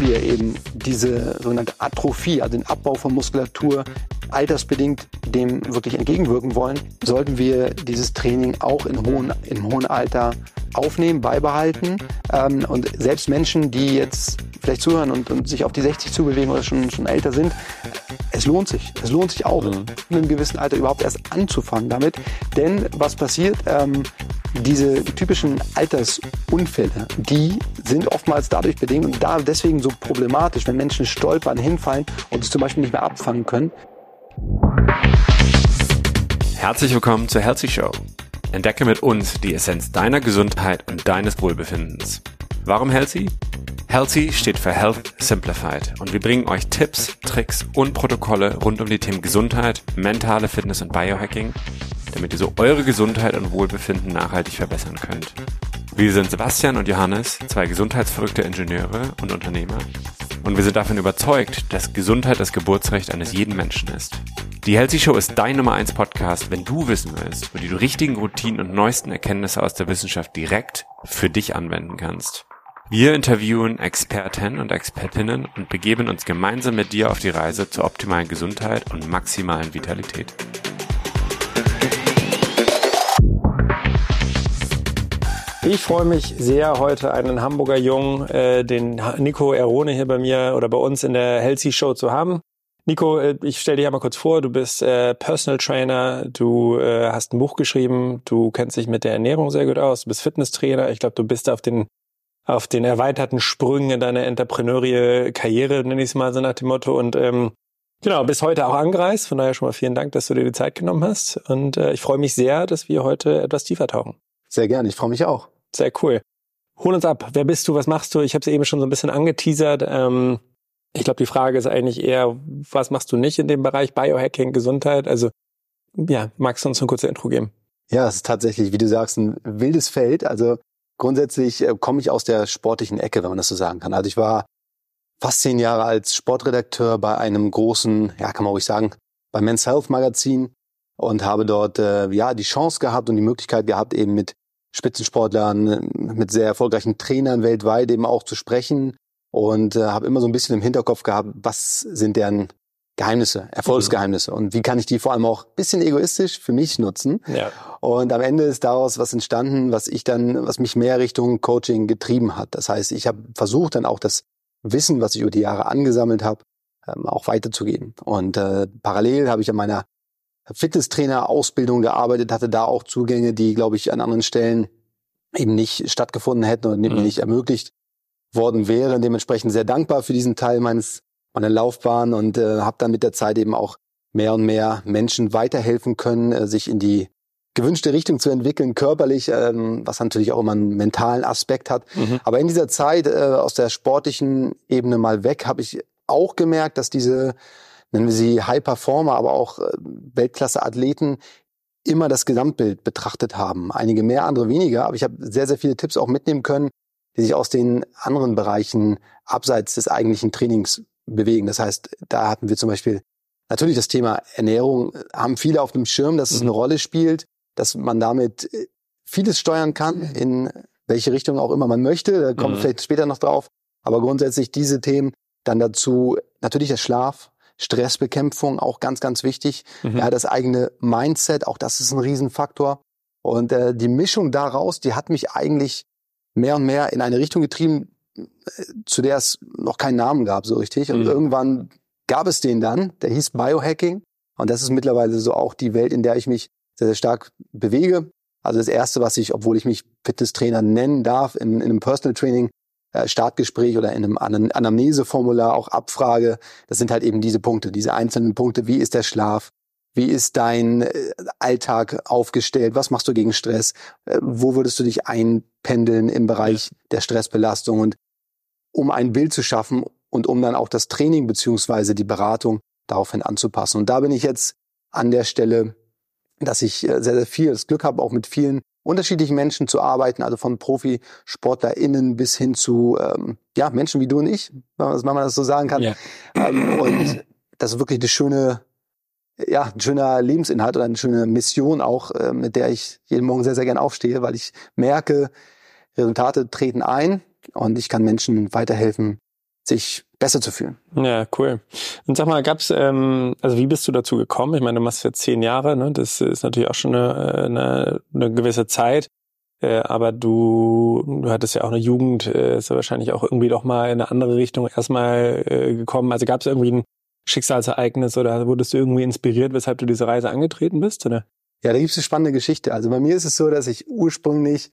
Wenn wir eben diese sogenannte Atrophie, also den Abbau von Muskulatur, altersbedingt dem wirklich entgegenwirken wollen, sollten wir dieses Training auch in hohen, im hohen Alter aufnehmen, beibehalten. Ähm, und selbst Menschen, die jetzt vielleicht zuhören und, und sich auf die 60 zubewegen oder schon, schon älter sind, es lohnt sich. Es lohnt sich auch, mhm. in einem gewissen Alter überhaupt erst anzufangen damit. Denn was passiert? Diese typischen Altersunfälle, die sind oftmals dadurch bedingt und da deswegen so problematisch, wenn Menschen stolpern, hinfallen und es zum Beispiel nicht mehr abfangen können. Herzlich willkommen zur Healthy Show. Entdecke mit uns die Essenz deiner Gesundheit und deines Wohlbefindens. Warum Healthy? Healthy steht für Health Simplified und wir bringen euch Tipps, Tricks und Protokolle rund um die Themen Gesundheit, mentale Fitness und Biohacking, damit ihr so eure Gesundheit und Wohlbefinden nachhaltig verbessern könnt. Wir sind Sebastian und Johannes, zwei gesundheitsverrückte Ingenieure und Unternehmer und wir sind davon überzeugt, dass Gesundheit das Geburtsrecht eines jeden Menschen ist. Die Healthy Show ist dein Nummer 1 Podcast, wenn du wissen willst, wie du die richtigen Routinen und neuesten Erkenntnisse aus der Wissenschaft direkt für dich anwenden kannst. Wir interviewen Experten und Expertinnen und begeben uns gemeinsam mit dir auf die Reise zur optimalen Gesundheit und maximalen Vitalität. Ich freue mich sehr, heute einen Hamburger Jungen, äh, den Nico Erone hier bei mir oder bei uns in der Healthy Show zu haben. Nico, äh, ich stelle dir mal kurz vor, du bist äh, Personal Trainer, du äh, hast ein Buch geschrieben, du kennst dich mit der Ernährung sehr gut aus, du bist Fitnesstrainer. Ich glaube, du bist auf den auf den erweiterten Sprüngen in deiner Entrepreneurie-Karriere, nenne ich es mal so nach dem Motto. Und ähm, genau, bis heute auch angereist. Von daher schon mal vielen Dank, dass du dir die Zeit genommen hast. Und äh, ich freue mich sehr, dass wir heute etwas tiefer tauchen. Sehr gerne, ich freue mich auch. Sehr cool. Hol uns ab. Wer bist du? Was machst du? Ich habe es eben schon so ein bisschen angeteasert. Ähm, ich glaube, die Frage ist eigentlich eher, was machst du nicht in dem Bereich Biohacking, Gesundheit? Also ja, magst du uns eine kurze Intro geben? Ja, es ist tatsächlich, wie du sagst, ein wildes Feld. Also grundsätzlich äh, komme ich aus der sportlichen Ecke, wenn man das so sagen kann. Also ich war fast zehn Jahre als Sportredakteur bei einem großen, ja, kann man ruhig sagen, beim Men's Health Magazin und habe dort äh, ja die Chance gehabt und die Möglichkeit gehabt, eben mit Spitzensportlern, mit sehr erfolgreichen Trainern weltweit eben auch zu sprechen und äh, habe immer so ein bisschen im Hinterkopf gehabt, was sind deren Geheimnisse, Erfolgsgeheimnisse. Und wie kann ich die vor allem auch bisschen egoistisch für mich nutzen? Ja. Und am Ende ist daraus was entstanden, was ich dann, was mich mehr Richtung Coaching getrieben hat. Das heißt, ich habe versucht dann auch das Wissen, was ich über die Jahre angesammelt habe, ähm, auch weiterzugeben. Und äh, parallel habe ich an meiner Fitnesstrainer-Ausbildung gearbeitet, hatte da auch Zugänge, die, glaube ich, an anderen Stellen eben nicht stattgefunden hätten und mhm. nicht ermöglicht worden wären. Dementsprechend sehr dankbar für diesen Teil meines meiner Laufbahn und äh, habe dann mit der Zeit eben auch mehr und mehr Menschen weiterhelfen können, äh, sich in die gewünschte Richtung zu entwickeln, körperlich, ähm, was natürlich auch immer einen mentalen Aspekt hat. Mhm. Aber in dieser Zeit äh, aus der sportlichen Ebene mal weg, habe ich auch gemerkt, dass diese, nennen wir sie High Performer, aber auch äh, Weltklasse-Athleten immer das Gesamtbild betrachtet haben. Einige mehr, andere weniger. Aber ich habe sehr, sehr viele Tipps auch mitnehmen können, die sich aus den anderen Bereichen abseits des eigentlichen Trainings bewegen. Das heißt, da hatten wir zum Beispiel natürlich das Thema Ernährung, haben viele auf dem Schirm, dass es eine mhm. Rolle spielt, dass man damit äh, vieles steuern kann, in welche Richtung auch immer man möchte. Da kommt mhm. vielleicht später noch drauf. Aber grundsätzlich diese Themen dann dazu natürlich der Schlaf, Stressbekämpfung, auch ganz, ganz wichtig. Mhm. Ja, das eigene Mindset, auch das ist ein Riesenfaktor. Und äh, die Mischung daraus, die hat mich eigentlich mehr und mehr in eine Richtung getrieben, zu der es noch keinen Namen gab so richtig. Und mhm. irgendwann gab es den dann, der hieß Biohacking. Und das ist mittlerweile so auch die Welt, in der ich mich sehr, sehr stark bewege. Also das Erste, was ich, obwohl ich mich Fitnesstrainer nennen darf, in, in einem Personal Training äh, Startgespräch oder in einem Anamneseformular auch abfrage, das sind halt eben diese Punkte, diese einzelnen Punkte. Wie ist der Schlaf? Wie ist dein äh, Alltag aufgestellt? Was machst du gegen Stress? Äh, wo würdest du dich einpendeln im Bereich der Stressbelastung? Und um ein Bild zu schaffen und um dann auch das Training beziehungsweise die Beratung daraufhin anzupassen. Und da bin ich jetzt an der Stelle, dass ich äh, sehr, sehr viel das Glück habe, auch mit vielen unterschiedlichen Menschen zu arbeiten, also von ProfisportlerInnen bis hin zu ähm, ja, Menschen wie du und ich, wenn man das so sagen kann. Ja. Ähm, und das ist wirklich eine schöne ja, ein schöner Lebensinhalt oder eine schöne Mission auch, äh, mit der ich jeden Morgen sehr, sehr gern aufstehe, weil ich merke, Resultate treten ein und ich kann Menschen weiterhelfen, sich besser zu fühlen. Ja, cool. Und sag mal, gab's, ähm, also wie bist du dazu gekommen? Ich meine, du machst jetzt zehn Jahre, ne? Das ist natürlich auch schon eine, eine, eine gewisse Zeit. Äh, aber du, du hattest ja auch eine Jugend, äh, ist ja wahrscheinlich auch irgendwie doch mal in eine andere Richtung erstmal äh, gekommen. Also gab es irgendwie ein Schicksalsereignis oder wurdest du irgendwie inspiriert, weshalb du diese Reise angetreten bist? Oder? Ja, da gibt es eine spannende Geschichte. Also bei mir ist es so, dass ich ursprünglich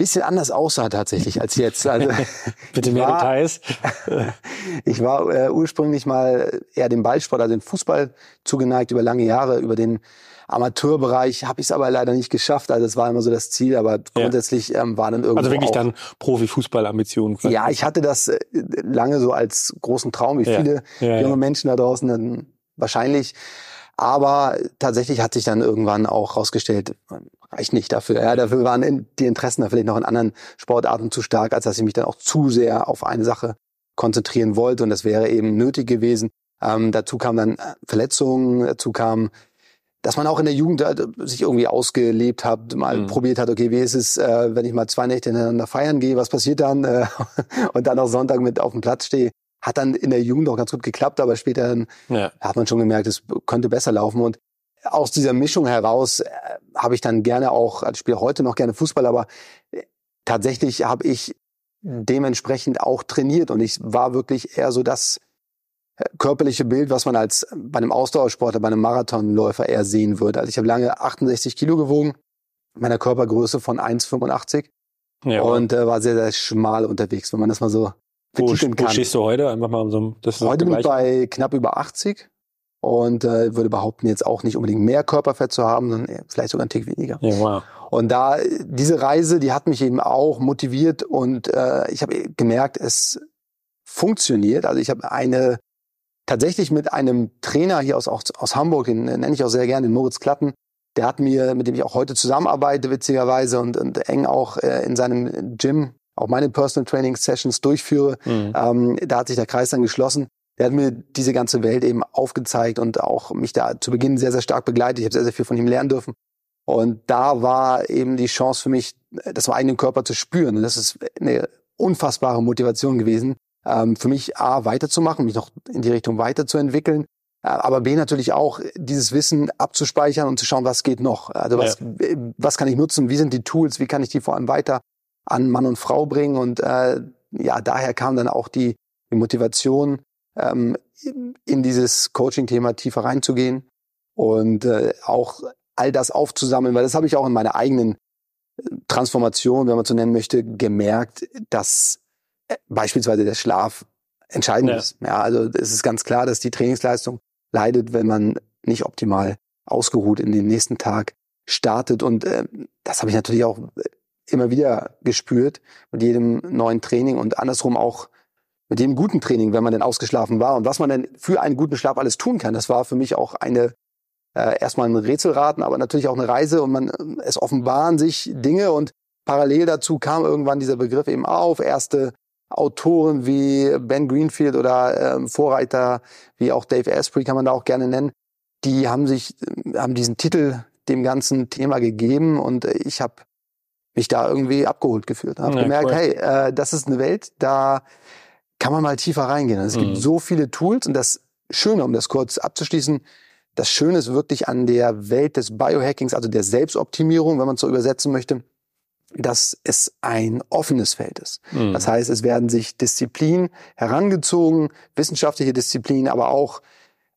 bisschen anders aussah tatsächlich als jetzt. Also bitte mehr war, Details. ich war äh, ursprünglich mal eher dem Ballsport, also dem Fußball zugeneigt über lange Jahre, über den Amateurbereich habe ich es aber leider nicht geschafft. Also das war immer so das Ziel, aber grundsätzlich ähm, war dann irgendwo Also wirklich dann Profifußballambitionen. Ja, ich hatte das äh, lange so als großen Traum, wie viele ja, junge Menschen da draußen dann wahrscheinlich. Aber tatsächlich hat sich dann irgendwann auch rausgestellt, reicht nicht dafür. Ja, dafür waren die Interessen da vielleicht noch in anderen Sportarten zu stark, als dass ich mich dann auch zu sehr auf eine Sache konzentrieren wollte. Und das wäre eben nötig gewesen. Ähm, dazu kamen dann äh, Verletzungen, dazu kam dass man auch in der Jugend äh, sich irgendwie ausgelebt hat, mal mhm. probiert hat, okay, wie ist es, äh, wenn ich mal zwei Nächte hintereinander feiern gehe, was passiert dann? Äh, und dann auch Sonntag mit auf dem Platz stehe. Hat dann in der Jugend auch ganz gut geklappt, aber später dann ja. hat man schon gemerkt, es könnte besser laufen. Und aus dieser Mischung heraus äh, habe ich dann gerne auch, also ich spiele heute noch gerne Fußball, aber tatsächlich habe ich dementsprechend auch trainiert und ich war wirklich eher so das körperliche Bild, was man als bei einem Ausdauersportler, bei einem Marathonläufer eher sehen würde. Also ich habe lange 68 Kilo gewogen, meiner Körpergröße von 1,85 ja. und äh, war sehr, sehr schmal unterwegs, wenn man das mal so betiteln kann. Wo stehst du heute? Einfach mal so, das heute bin ich bei knapp über 80 und äh, würde behaupten, jetzt auch nicht unbedingt mehr Körperfett zu haben, sondern vielleicht sogar einen Tick weniger. Ja, wow. Und da diese Reise, die hat mich eben auch motiviert und äh, ich habe gemerkt, es funktioniert. Also ich habe eine tatsächlich mit einem Trainer hier aus, aus, aus Hamburg, den nenne ich auch sehr gerne, den Moritz Klatten. Der hat mir, mit dem ich auch heute zusammenarbeite, witzigerweise, und, und eng auch äh, in seinem Gym auch meine Personal Training Sessions durchführe. Mhm. Ähm, da hat sich der Kreis dann geschlossen. Der hat mir diese ganze Welt eben aufgezeigt und auch mich da zu Beginn sehr, sehr stark begleitet. Ich habe sehr, sehr viel von ihm lernen dürfen. Und da war eben die Chance für mich, das im eigenen Körper zu spüren. Und das ist eine unfassbare Motivation gewesen, ähm, für mich A, weiterzumachen, mich noch in die Richtung weiterzuentwickeln, äh, aber B, natürlich auch dieses Wissen abzuspeichern und zu schauen, was geht noch. Also was, ja. was kann ich nutzen, wie sind die Tools, wie kann ich die vor allem weiter an Mann und Frau bringen und äh, ja, daher kam dann auch die, die Motivation, ähm, in dieses Coaching-Thema tiefer reinzugehen und äh, auch all das aufzusammeln, weil das habe ich auch in meiner eigenen äh, Transformation, wenn man so nennen möchte, gemerkt, dass beispielsweise der Schlaf entscheidend ja. ist. Ja, also es ist ganz klar, dass die Trainingsleistung leidet, wenn man nicht optimal ausgeruht in den nächsten Tag startet. Und äh, das habe ich natürlich auch immer wieder gespürt mit jedem neuen Training und andersrum auch mit jedem guten Training, wenn man denn ausgeschlafen war. Und was man denn für einen guten Schlaf alles tun kann, das war für mich auch eine äh, erstmal ein Rätselraten, aber natürlich auch eine Reise und man es offenbaren sich Dinge und parallel dazu kam irgendwann dieser Begriff eben auf, erste Autoren wie Ben Greenfield oder ähm, Vorreiter wie auch Dave Asprey kann man da auch gerne nennen, die haben sich haben diesen Titel dem ganzen Thema gegeben und ich habe mich da irgendwie abgeholt gefühlt. Habe ja, gemerkt, cool. hey, äh, das ist eine Welt, da kann man mal tiefer reingehen. Es mhm. gibt so viele Tools und das Schöne, um das kurz abzuschließen, das Schöne ist wirklich an der Welt des Biohackings, also der Selbstoptimierung, wenn man es so übersetzen möchte, dass es ein offenes Feld ist. Mhm. Das heißt, es werden sich Disziplinen herangezogen, wissenschaftliche Disziplinen, aber auch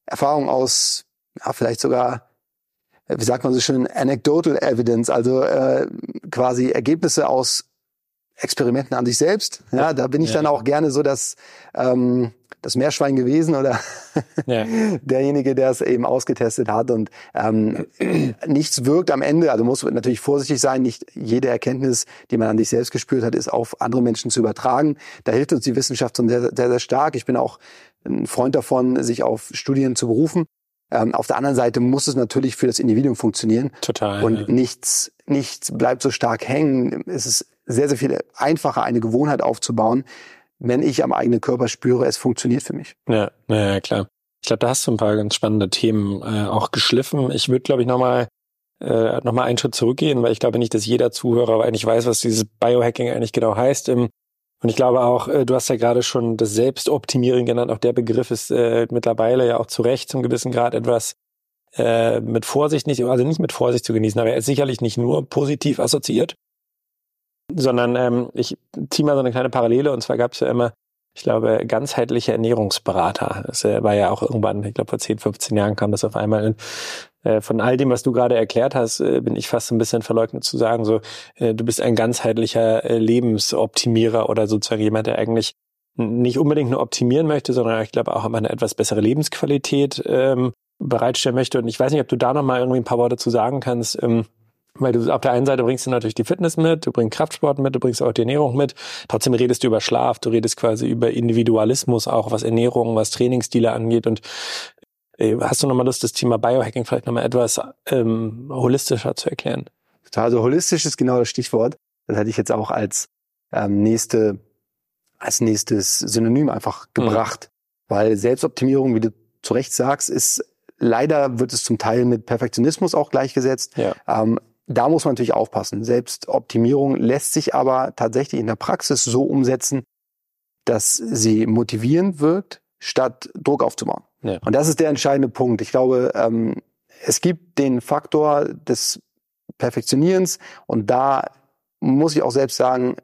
Erfahrungen aus, ja, vielleicht sogar, äh, wie sagt man so schön, anecdotal evidence, also äh, quasi Ergebnisse aus Experimenten an sich selbst. Ja, da bin ich ja. dann auch gerne so, dass ähm, das Meerschwein gewesen oder ja. derjenige, der es eben ausgetestet hat. Und ähm, nichts wirkt am Ende, also muss natürlich vorsichtig sein, nicht jede Erkenntnis, die man an sich selbst gespürt hat, ist auf andere Menschen zu übertragen. Da hilft uns die Wissenschaft schon sehr, sehr, sehr stark. Ich bin auch ein Freund davon, sich auf Studien zu berufen. Ähm, auf der anderen Seite muss es natürlich für das Individuum funktionieren. Total. Und ja. nichts, nichts bleibt so stark hängen. Es ist sehr, sehr viel einfacher, eine Gewohnheit aufzubauen, wenn ich am eigenen Körper spüre, es funktioniert für mich. Ja, ja klar. Ich glaube, da hast du ein paar ganz spannende Themen äh, auch geschliffen. Ich würde, glaube ich, nochmal äh, noch einen Schritt zurückgehen, weil ich glaube nicht, dass jeder Zuhörer eigentlich weiß, was dieses Biohacking eigentlich genau heißt. Ähm, Und ich glaube auch, äh, du hast ja gerade schon das Selbstoptimieren genannt. Auch der Begriff ist äh, mittlerweile ja auch zu Recht zum gewissen Grad etwas äh, mit Vorsicht nicht, also nicht mit Vorsicht zu genießen, aber er ist sicherlich nicht nur positiv assoziiert, sondern ähm, ich ziehe mal so eine kleine Parallele und zwar gab es ja immer, ich glaube, ganzheitliche Ernährungsberater. Das äh, war ja auch irgendwann, ich glaube vor 10, 15 Jahren kam das auf einmal. Äh, von all dem, was du gerade erklärt hast, äh, bin ich fast ein bisschen verleugnet zu sagen, so äh, du bist ein ganzheitlicher Lebensoptimierer oder sozusagen jemand, der eigentlich nicht unbedingt nur optimieren möchte, sondern ich glaube auch immer eine etwas bessere Lebensqualität ähm, bereitstellen möchte. Und ich weiß nicht, ob du da noch mal irgendwie ein paar Worte zu sagen kannst. Ähm, weil du auf der einen Seite bringst du natürlich die Fitness mit, du bringst Kraftsport mit, du bringst auch die Ernährung mit. Trotzdem redest du über Schlaf, du redest quasi über Individualismus auch, was Ernährung, was Trainingsstile angeht. Und äh, hast du nochmal Lust, das Thema Biohacking vielleicht nochmal etwas ähm, holistischer zu erklären? Also holistisch ist genau das Stichwort. Das hätte ich jetzt auch als ähm, nächste, als nächstes Synonym einfach mhm. gebracht. Mhm. Weil Selbstoptimierung, wie du zu Recht sagst, ist leider wird es zum Teil mit Perfektionismus auch gleichgesetzt. Ja. Ähm, da muss man natürlich aufpassen. Selbstoptimierung lässt sich aber tatsächlich in der Praxis so umsetzen, dass sie motivierend wirkt, statt Druck aufzubauen. Ja. Und das ist der entscheidende Punkt. Ich glaube, ähm, es gibt den Faktor des Perfektionierens und da muss ich auch selbst sagen,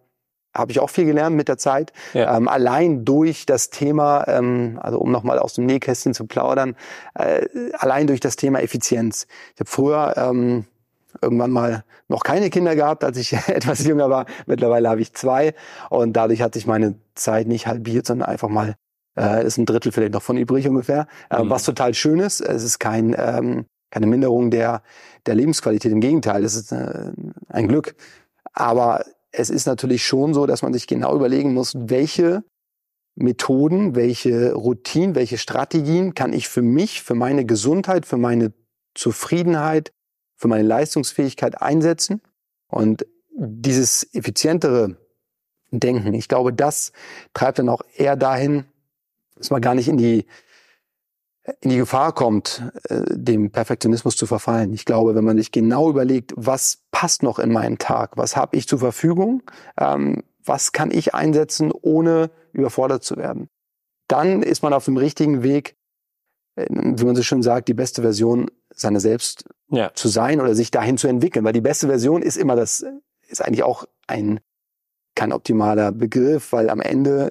habe ich auch viel gelernt mit der Zeit. Ja. Ähm, allein durch das Thema, ähm, also um nochmal aus dem Nähkästchen zu plaudern, äh, allein durch das Thema Effizienz. Ich habe früher ähm, irgendwann mal noch keine Kinder gehabt, als ich etwas jünger war. Mittlerweile habe ich zwei und dadurch hat sich meine Zeit nicht halbiert, sondern einfach mal äh, ist ein Drittel vielleicht noch von übrig ungefähr, äh, mhm. was total schön ist. Es ist kein ähm, keine Minderung der der Lebensqualität. Im Gegenteil, es ist äh, ein Glück. Aber es ist natürlich schon so, dass man sich genau überlegen muss, welche Methoden, welche Routinen, welche Strategien kann ich für mich, für meine Gesundheit, für meine Zufriedenheit, für meine Leistungsfähigkeit einsetzen. Und dieses effizientere Denken, ich glaube, das treibt dann auch eher dahin, dass man gar nicht in die in die Gefahr kommt, äh, dem Perfektionismus zu verfallen. Ich glaube, wenn man sich genau überlegt, was passt noch in meinen Tag, was habe ich zur Verfügung, ähm, was kann ich einsetzen, ohne überfordert zu werden, dann ist man auf dem richtigen Weg, äh, wie man so schön sagt, die beste Version seiner selbst ja. zu sein oder sich dahin zu entwickeln. Weil die beste Version ist immer das, ist eigentlich auch ein kein optimaler Begriff, weil am Ende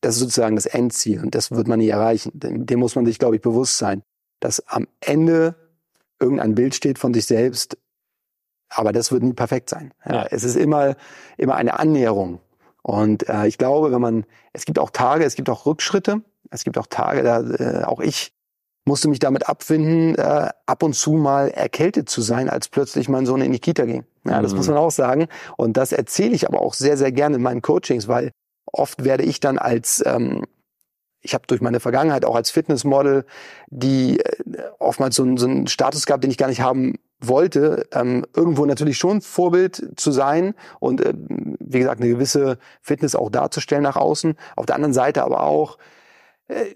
das ist sozusagen das Endziel und das wird man nie erreichen. Dem muss man sich, glaube ich, bewusst sein, dass am Ende irgendein Bild steht von sich selbst, aber das wird nie perfekt sein. Ja, ja. Es ist immer, immer eine Annäherung. Und äh, ich glaube, wenn man, es gibt auch Tage, es gibt auch Rückschritte, es gibt auch Tage, da äh, auch ich musste mich damit abfinden, äh, ab und zu mal erkältet zu sein, als plötzlich mein Sohn in die Kita ging. Ja, das mhm. muss man auch sagen. Und das erzähle ich aber auch sehr, sehr gerne in meinen Coachings, weil oft werde ich dann als ähm, ich habe durch meine Vergangenheit auch als Fitnessmodel, die äh, oftmals so, so einen Status gehabt, den ich gar nicht haben wollte, ähm, irgendwo natürlich schon Vorbild zu sein und äh, wie gesagt eine gewisse Fitness auch darzustellen nach außen. Auf der anderen Seite aber auch äh,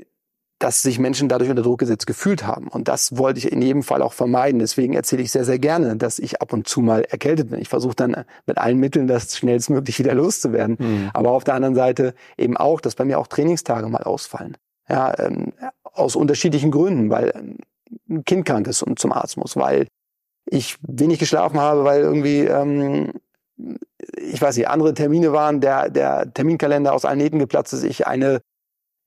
dass sich Menschen dadurch unter Druck gesetzt gefühlt haben. Und das wollte ich in jedem Fall auch vermeiden. Deswegen erzähle ich sehr, sehr gerne, dass ich ab und zu mal erkältet bin. Ich versuche dann mit allen Mitteln, das schnellstmöglich wieder loszuwerden. Mhm. Aber auf der anderen Seite eben auch, dass bei mir auch Trainingstage mal ausfallen. Ja, ähm, aus unterschiedlichen Gründen, weil ähm, ein Kind krank ist und zum Arzt muss, weil ich wenig geschlafen habe, weil irgendwie ähm, ich weiß nicht, andere Termine waren, der, der Terminkalender aus allen Nähten geplatzt ist, ich eine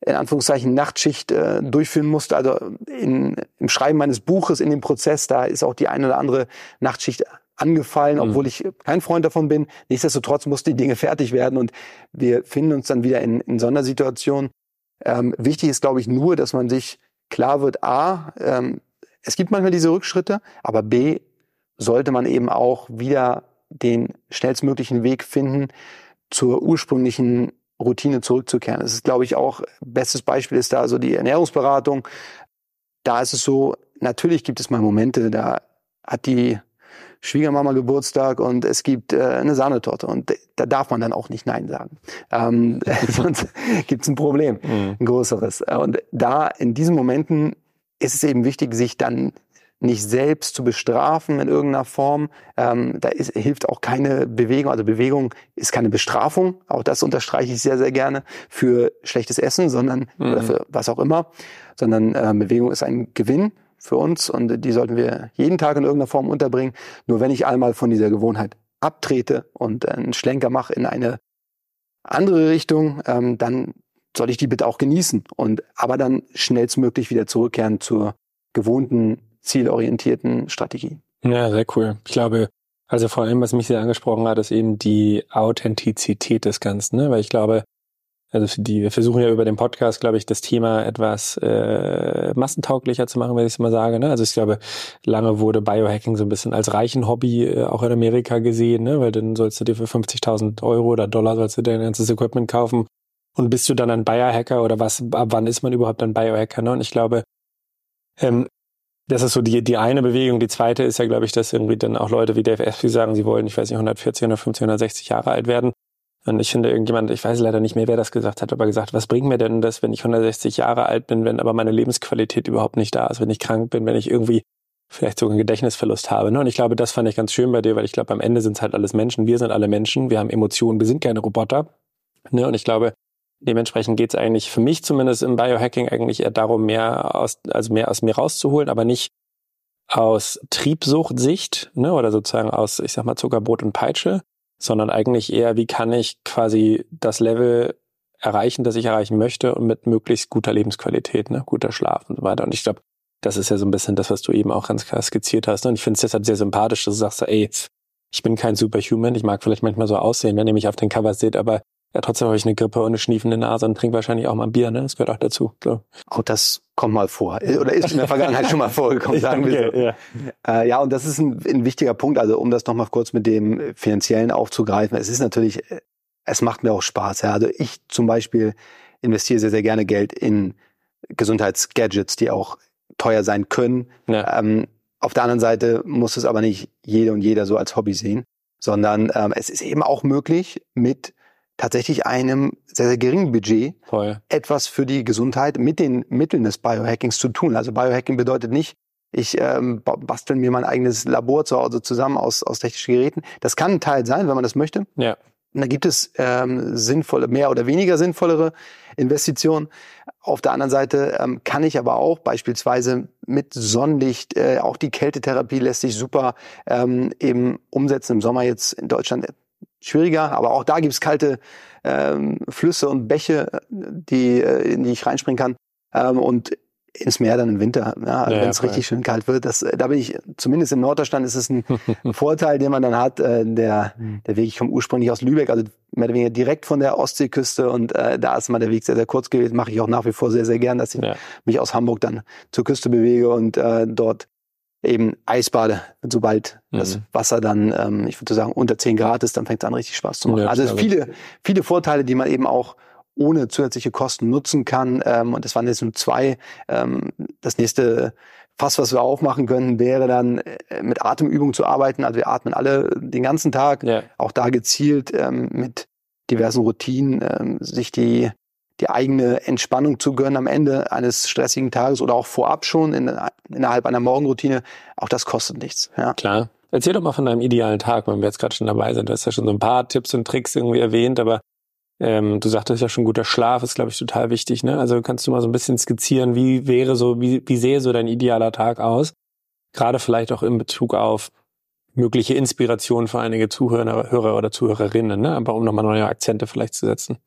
in Anführungszeichen Nachtschicht äh, durchführen musste. Also in, im Schreiben meines Buches, in dem Prozess, da ist auch die eine oder andere Nachtschicht angefallen, obwohl mhm. ich kein Freund davon bin. Nichtsdestotrotz mussten die Dinge fertig werden und wir finden uns dann wieder in, in Sondersituationen. Ähm, wichtig ist, glaube ich, nur, dass man sich klar wird, a, ähm, es gibt manchmal diese Rückschritte, aber b, sollte man eben auch wieder den schnellstmöglichen Weg finden zur ursprünglichen Routine zurückzukehren. Das ist, glaube ich, auch bestes Beispiel ist da also die Ernährungsberatung. Da ist es so, natürlich gibt es mal Momente, da hat die Schwiegermama Geburtstag und es gibt äh, eine Sahnetorte und da darf man dann auch nicht Nein sagen. Ähm, sonst gibt es ein Problem, mhm. ein größeres. Und da in diesen Momenten ist es eben wichtig, sich dann nicht selbst zu bestrafen in irgendeiner Form. Ähm, da ist, hilft auch keine Bewegung. Also Bewegung ist keine Bestrafung. Auch das unterstreiche ich sehr, sehr gerne für schlechtes Essen, sondern mhm. oder für was auch immer. Sondern äh, Bewegung ist ein Gewinn für uns und die sollten wir jeden Tag in irgendeiner Form unterbringen. Nur wenn ich einmal von dieser Gewohnheit abtrete und einen Schlenker mache in eine andere Richtung, ähm, dann soll ich die bitte auch genießen und aber dann schnellstmöglich wieder zurückkehren zur gewohnten, zielorientierten Strategie. Ja, sehr cool. Ich glaube, also vor allem, was mich sehr angesprochen hat, ist eben die Authentizität des Ganzen, ne? weil ich glaube, also die, wir versuchen ja über den Podcast, glaube ich, das Thema etwas äh, massentauglicher zu machen, wenn ich es mal sage. Ne? Also ich glaube, lange wurde Biohacking so ein bisschen als reichen Hobby äh, auch in Amerika gesehen, ne? weil dann sollst du dir für 50.000 Euro oder Dollar sollst du dein ganzes Equipment kaufen und bist du dann ein Biohacker oder was, ab wann ist man überhaupt ein Biohacker? Ne? Und ich glaube, ähm, das ist so die, die eine Bewegung. Die zweite ist ja, glaube ich, dass irgendwie dann auch Leute wie Dave Asprey sagen, sie wollen, ich weiß nicht, 140, 150, 160 Jahre alt werden. Und ich finde irgendjemand, ich weiß leider nicht mehr, wer das gesagt hat, aber gesagt, was bringt mir denn das, wenn ich 160 Jahre alt bin, wenn aber meine Lebensqualität überhaupt nicht da ist, wenn ich krank bin, wenn ich irgendwie vielleicht sogar einen Gedächtnisverlust habe. Ne? Und ich glaube, das fand ich ganz schön bei dir, weil ich glaube, am Ende sind es halt alles Menschen. Wir sind alle Menschen, wir haben Emotionen, wir sind keine Roboter. Ne? Und ich glaube, dementsprechend geht es eigentlich für mich zumindest im Biohacking eigentlich eher darum, mehr aus, also mehr aus mir rauszuholen, aber nicht aus Triebsuchtsicht, ne, oder sozusagen aus, ich sag mal, Zuckerbrot und Peitsche, sondern eigentlich eher, wie kann ich quasi das Level erreichen, das ich erreichen möchte und mit möglichst guter Lebensqualität, ne, guter Schlaf und so weiter. Und ich glaube, das ist ja so ein bisschen das, was du eben auch ganz klar skizziert hast. Ne? Und ich finde es deshalb sehr sympathisch, dass du sagst, ey, ich bin kein Superhuman, ich mag vielleicht manchmal so aussehen, wenn ihr mich auf den Covers seht, aber ja, trotzdem habe ich eine Grippe und eine schniefende Nase und trinke wahrscheinlich auch mal ein Bier, ne? Das gehört auch dazu. So. Auch das kommt mal vor. Oder ist in der Vergangenheit schon mal vorgekommen, sagen wir so. Ja. Äh, ja, und das ist ein, ein wichtiger Punkt. Also um das nochmal kurz mit dem Finanziellen aufzugreifen. Es ist natürlich, es macht mir auch Spaß. Ja. Also ich zum Beispiel investiere sehr, sehr gerne Geld in Gesundheitsgadgets, die auch teuer sein können. Ja. Ähm, auf der anderen Seite muss es aber nicht jede und jeder so als Hobby sehen, sondern ähm, es ist eben auch möglich, mit tatsächlich einem sehr, sehr geringen Budget Voll. etwas für die Gesundheit mit den Mitteln des Biohackings zu tun. Also Biohacking bedeutet nicht, ich ähm, bastel mir mein eigenes Labor zu Hause zusammen aus, aus technischen Geräten. Das kann ein Teil sein, wenn man das möchte. Ja. Und da gibt es ähm, sinnvolle, mehr oder weniger sinnvollere Investitionen. Auf der anderen Seite ähm, kann ich aber auch beispielsweise mit Sonnenlicht, äh, auch die Kältetherapie lässt sich super ähm, eben umsetzen. Im Sommer jetzt in Deutschland schwieriger, aber auch da gibt's kalte ähm, Flüsse und Bäche, die, äh, in die ich reinspringen kann. Ähm, und ins Meer dann im Winter, ja, ja wenn es richtig schön kalt wird. Das, da bin ich, zumindest im Norddeutschland ist es ein Vorteil, den man dann hat. Äh, der, der Weg, ich komme ursprünglich aus Lübeck, also mehr oder weniger direkt von der Ostseeküste und äh, da ist mal der Weg sehr, sehr kurz gewesen. Mache ich auch nach wie vor sehr, sehr gern, dass ich ja. mich aus Hamburg dann zur Küste bewege und äh, dort eben Eisbade, sobald mhm. das Wasser dann, ähm, ich würde sagen, unter 10 Grad ist, dann fängt es an, richtig Spaß zu machen. Ja, also viele, viele Vorteile, die man eben auch ohne zusätzliche Kosten nutzen kann. Ähm, und das waren jetzt nur zwei. Ähm, das nächste Fass, was wir aufmachen können, wäre dann äh, mit Atemübungen zu arbeiten. Also wir atmen alle den ganzen Tag, ja. auch da gezielt ähm, mit diversen Routinen, ähm, sich die die eigene Entspannung zu gönnen am Ende eines stressigen Tages oder auch vorab schon in, innerhalb einer Morgenroutine, auch das kostet nichts. Ja. Klar. Erzähl doch mal von deinem idealen Tag, wenn wir jetzt gerade schon dabei sind. Du hast ja schon so ein paar Tipps und Tricks irgendwie erwähnt, aber ähm, du sagtest ja schon, guter Schlaf ist, glaube ich, total wichtig. Ne? Also kannst du mal so ein bisschen skizzieren, wie wäre so, wie, wie sähe so dein idealer Tag aus? Gerade vielleicht auch in Bezug auf mögliche Inspiration für einige Zuhörer Hörer oder Zuhörerinnen, ne? aber um nochmal neue Akzente vielleicht zu setzen.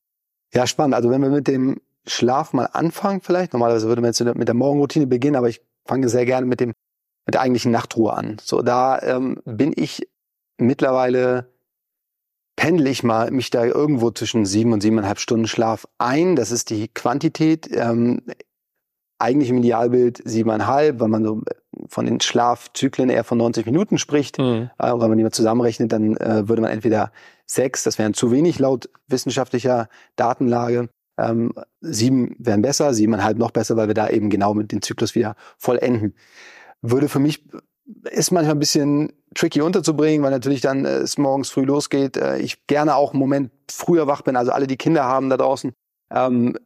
Ja, spannend. Also wenn wir mit dem Schlaf mal anfangen vielleicht, normalerweise würde man jetzt mit der Morgenroutine beginnen, aber ich fange sehr gerne mit dem mit der eigentlichen Nachtruhe an. So, da ähm, bin ich mittlerweile pendel ich mal mich da irgendwo zwischen sieben und siebeneinhalb Stunden Schlaf ein. Das ist die Quantität. Ähm, eigentlich im Idealbild siebeneinhalb, weil man so von den Schlafzyklen eher von 90 Minuten spricht. Mhm. Äh, wenn man die mal zusammenrechnet, dann äh, würde man entweder sechs, das wären zu wenig laut wissenschaftlicher Datenlage. Ähm, sieben wären besser, siebeneinhalb noch besser, weil wir da eben genau mit dem Zyklus wieder vollenden. Würde für mich ist manchmal ein bisschen tricky unterzubringen, weil natürlich dann äh, es morgens früh losgeht. Äh, ich gerne auch einen Moment früher wach bin, also alle, die Kinder haben da draußen. Ähm,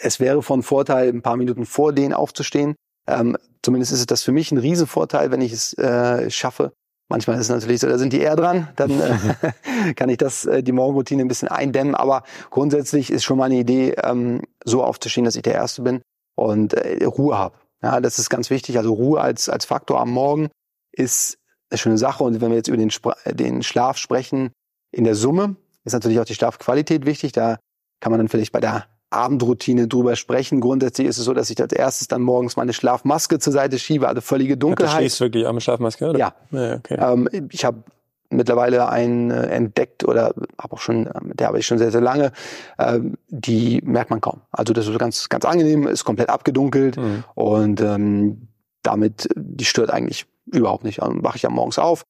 es wäre von Vorteil, ein paar Minuten vor denen aufzustehen. Ähm, Zumindest ist das für mich ein Riesenvorteil, wenn ich es äh, schaffe. Manchmal ist es natürlich so, da sind die eher dran, dann äh, kann ich das, äh, die Morgenroutine ein bisschen eindämmen. Aber grundsätzlich ist schon mal eine Idee, ähm, so aufzustehen, dass ich der Erste bin und äh, Ruhe habe. Ja, das ist ganz wichtig. Also Ruhe als, als Faktor am Morgen ist eine schöne Sache. Und wenn wir jetzt über den, den Schlaf sprechen, in der Summe ist natürlich auch die Schlafqualität wichtig. Da kann man dann vielleicht bei der Abendroutine drüber sprechen. Grundsätzlich ist es so, dass ich als erstes dann morgens meine Schlafmaske zur Seite schiebe, also völlige Dunkelheit. Du schläfst wirklich am Schlafmaske, oder? Ja. ja okay. ähm, ich habe mittlerweile einen äh, entdeckt oder habe auch schon, mit ähm, der habe ich schon sehr, sehr lange, ähm, die merkt man kaum. Also das ist ganz, ganz angenehm, ist komplett abgedunkelt mhm. und ähm, damit, die stört eigentlich überhaupt nicht. Dann wache ich ja morgens auf.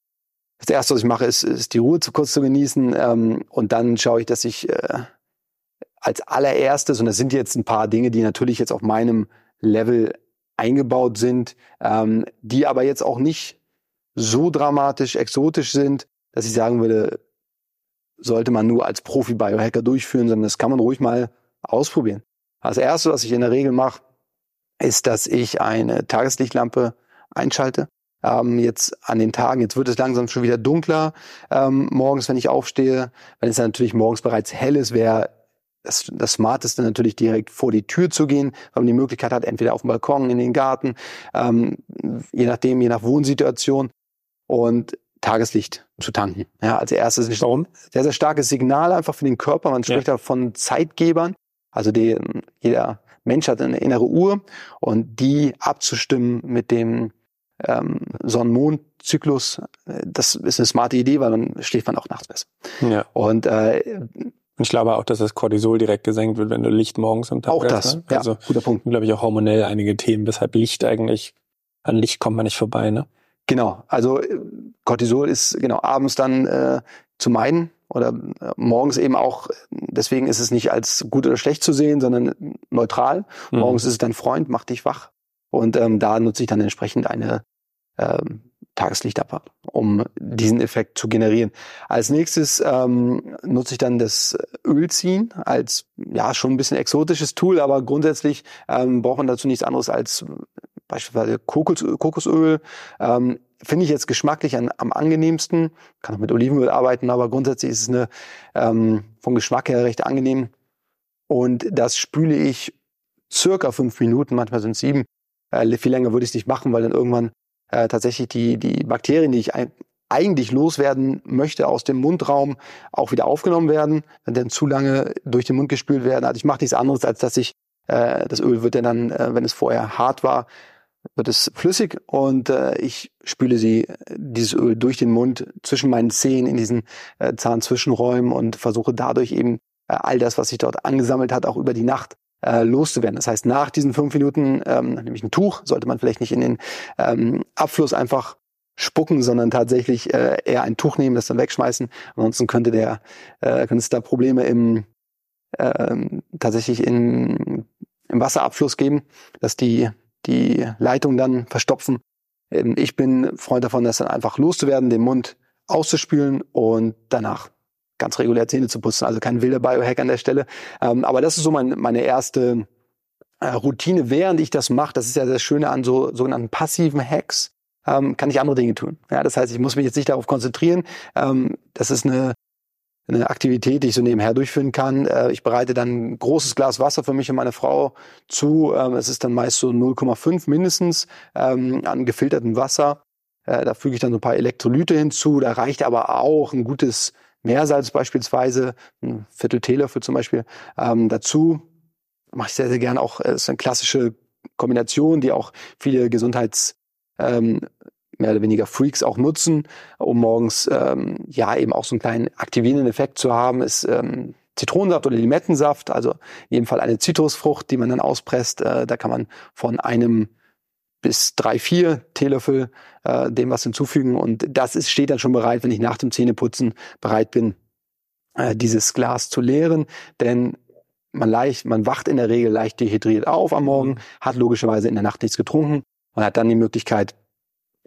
Das erste, was ich mache, ist, ist die Ruhe zu kurz zu genießen ähm, und dann schaue ich, dass ich äh, als allererstes, und das sind jetzt ein paar Dinge, die natürlich jetzt auf meinem Level eingebaut sind, ähm, die aber jetzt auch nicht so dramatisch, exotisch sind, dass ich sagen würde, sollte man nur als Profi-Biohacker durchführen, sondern das kann man ruhig mal ausprobieren. Als erstes, was ich in der Regel mache, ist, dass ich eine Tageslichtlampe einschalte. Ähm, jetzt an den Tagen, jetzt wird es langsam schon wieder dunkler. Ähm, morgens, wenn ich aufstehe, wenn es dann natürlich morgens bereits hell ist, wäre das, das Smarteste natürlich direkt vor die Tür zu gehen, weil man die Möglichkeit hat, entweder auf dem Balkon, in den Garten, ähm, je nachdem, je nach Wohnsituation und Tageslicht zu tanken. Ja, als erstes ist Warum? sehr, sehr starkes Signal einfach für den Körper. Man spricht ja. da von Zeitgebern. Also die, jeder Mensch hat eine innere Uhr und die abzustimmen mit dem ähm, Sonnen-Mond-Zyklus, äh, das ist eine smarte Idee, weil dann schläft man auch nachts besser. Ja. Und äh, und ich glaube auch, dass das Cortisol direkt gesenkt wird, wenn du Licht morgens am Tag Auch das, ne? also, ja, guter Punkt. glaube ich auch hormonell einige Themen, weshalb Licht eigentlich, an Licht kommt man nicht vorbei, ne? Genau, also äh, Cortisol ist genau abends dann äh, zu meiden oder äh, morgens eben auch, deswegen ist es nicht als gut oder schlecht zu sehen, sondern neutral. Mhm. Morgens ist es dein Freund, macht dich wach. Und ähm, da nutze ich dann entsprechend eine ähm, Tageslicht ab, um diesen Effekt zu generieren. Als nächstes ähm, nutze ich dann das Ölziehen als ja schon ein bisschen exotisches Tool, aber grundsätzlich ähm, braucht man dazu nichts anderes als beispielsweise Kokos, Kokosöl. Ähm, Finde ich jetzt geschmacklich an, am angenehmsten. Kann auch mit Olivenöl arbeiten, aber grundsätzlich ist es eine ähm, vom Geschmack her recht angenehm. Und das spüle ich circa fünf Minuten, manchmal sind es sieben. Äh, viel länger würde ich es nicht machen, weil dann irgendwann äh, tatsächlich die, die Bakterien, die ich ein, eigentlich loswerden möchte aus dem Mundraum, auch wieder aufgenommen werden, wenn dann zu lange durch den Mund gespült werden. Also ich mache nichts anderes, als dass ich, äh, das Öl wird dann, äh, wenn es vorher hart war, wird es flüssig und äh, ich spüle sie, dieses Öl durch den Mund zwischen meinen Zähnen in diesen äh, Zahnzwischenräumen und versuche dadurch eben äh, all das, was sich dort angesammelt hat, auch über die Nacht äh, loszuwerden. Das heißt, nach diesen fünf Minuten, ähm, nämlich ein Tuch, sollte man vielleicht nicht in den ähm, Abfluss einfach spucken, sondern tatsächlich äh, eher ein Tuch nehmen, das dann wegschmeißen. Ansonsten könnte der, äh, könnte es da Probleme im äh, tatsächlich in, im Wasserabfluss geben, dass die die Leitung dann verstopfen. Ähm, ich bin Freund davon, das dann einfach loszuwerden, den Mund auszuspülen und danach ganz regulär Zähne zu putzen. Also kein wilder Biohack an der Stelle. Ähm, aber das ist so mein, meine erste äh, Routine, während ich das mache. Das ist ja das Schöne an so sogenannten passiven Hacks. Ähm, kann ich andere Dinge tun. Ja, das heißt, ich muss mich jetzt nicht darauf konzentrieren. Ähm, das ist eine, eine Aktivität, die ich so nebenher durchführen kann. Äh, ich bereite dann ein großes Glas Wasser für mich und meine Frau zu. Ähm, es ist dann meist so 0,5 mindestens ähm, an gefiltertem Wasser. Äh, da füge ich dann so ein paar Elektrolyte hinzu. Da reicht aber auch ein gutes Meersalz beispielsweise, ein Viertel Teelöffel zum Beispiel, ähm, dazu. Mache ich sehr, sehr gerne auch, äh, ist eine klassische Kombination, die auch viele Gesundheits, ähm, mehr oder weniger Freaks auch nutzen, um morgens ähm, ja eben auch so einen kleinen aktivierenden Effekt zu haben, ist ähm, Zitronensaft oder Limettensaft, also in jedem Fall eine Zitrusfrucht, die man dann auspresst. Äh, da kann man von einem bis drei, vier Teelöffel äh, dem was hinzufügen. Und das ist, steht dann schon bereit, wenn ich nach dem Zähneputzen bereit bin, äh, dieses Glas zu leeren. Denn man leicht, man wacht in der Regel leicht dehydriert auf am Morgen, hat logischerweise in der Nacht nichts getrunken und hat dann die Möglichkeit,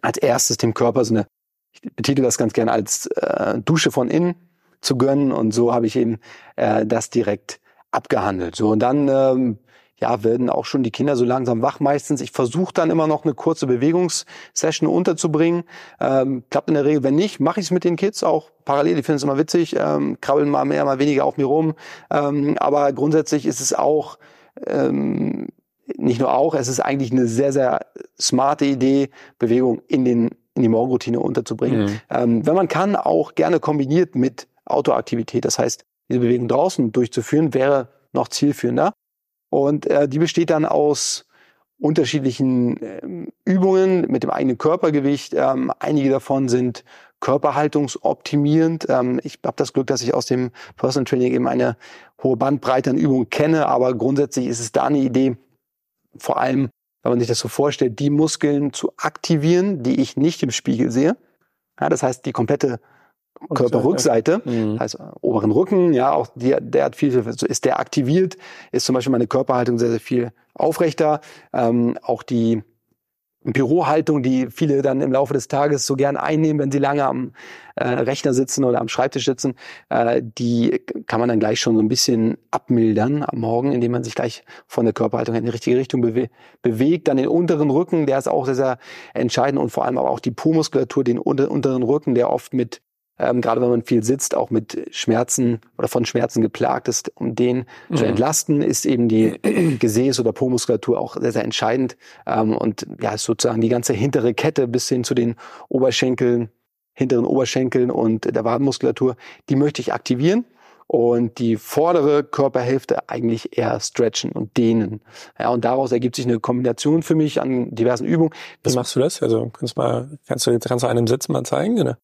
als erstes dem Körper so eine, ich betitel das ganz gerne als äh, Dusche von innen zu gönnen. Und so habe ich eben äh, das direkt abgehandelt. So und dann ähm, ja, werden auch schon die Kinder so langsam wach meistens. Ich versuche dann immer noch eine kurze Bewegungssession unterzubringen. Ähm, klappt in der Regel. Wenn nicht, mache ich es mit den Kids auch parallel. Die finden es immer witzig, ähm, krabbeln mal mehr, mal weniger auf mir rum. Ähm, aber grundsätzlich ist es auch ähm, nicht nur auch, es ist eigentlich eine sehr, sehr smarte Idee, Bewegung in den in die Morgenroutine unterzubringen. Mhm. Ähm, wenn man kann, auch gerne kombiniert mit Autoaktivität. Das heißt, diese Bewegung draußen durchzuführen, wäre noch zielführender. Und äh, die besteht dann aus unterschiedlichen ähm, Übungen mit dem eigenen Körpergewicht. Ähm, einige davon sind körperhaltungsoptimierend. Ähm, ich habe das Glück, dass ich aus dem Personal Training eben eine hohe Bandbreite an Übungen kenne, aber grundsätzlich ist es da eine Idee, vor allem, wenn man sich das so vorstellt, die Muskeln zu aktivieren, die ich nicht im Spiegel sehe. Ja, das heißt, die komplette Körperrückseite, mhm. heißt oberen Rücken, ja, auch der, der hat viel, ist der aktiviert, ist zum Beispiel meine Körperhaltung sehr, sehr viel aufrechter. Ähm, auch die Bürohaltung, die viele dann im Laufe des Tages so gern einnehmen, wenn sie lange am äh, Rechner sitzen oder am Schreibtisch sitzen, äh, die kann man dann gleich schon so ein bisschen abmildern am Morgen, indem man sich gleich von der Körperhaltung in die richtige Richtung bewe bewegt. Dann den unteren Rücken, der ist auch sehr, sehr entscheidend und vor allem aber auch die Po-Muskulatur, den unter unteren Rücken, der oft mit ähm, gerade wenn man viel sitzt, auch mit Schmerzen oder von Schmerzen geplagt ist, um den mhm. zu entlasten, ist eben die Gesäß- oder Po-Muskulatur auch sehr, sehr entscheidend. Ähm, und ja, sozusagen die ganze hintere Kette bis hin zu den Oberschenkeln, hinteren Oberschenkeln und der Wadenmuskulatur, die möchte ich aktivieren und die vordere Körperhälfte eigentlich eher stretchen und dehnen. Ja, und daraus ergibt sich eine Kombination für mich an diversen Übungen. Wie machst du das? Also kannst du mal, kannst du kannst du einem Sitz mal zeigen, oder?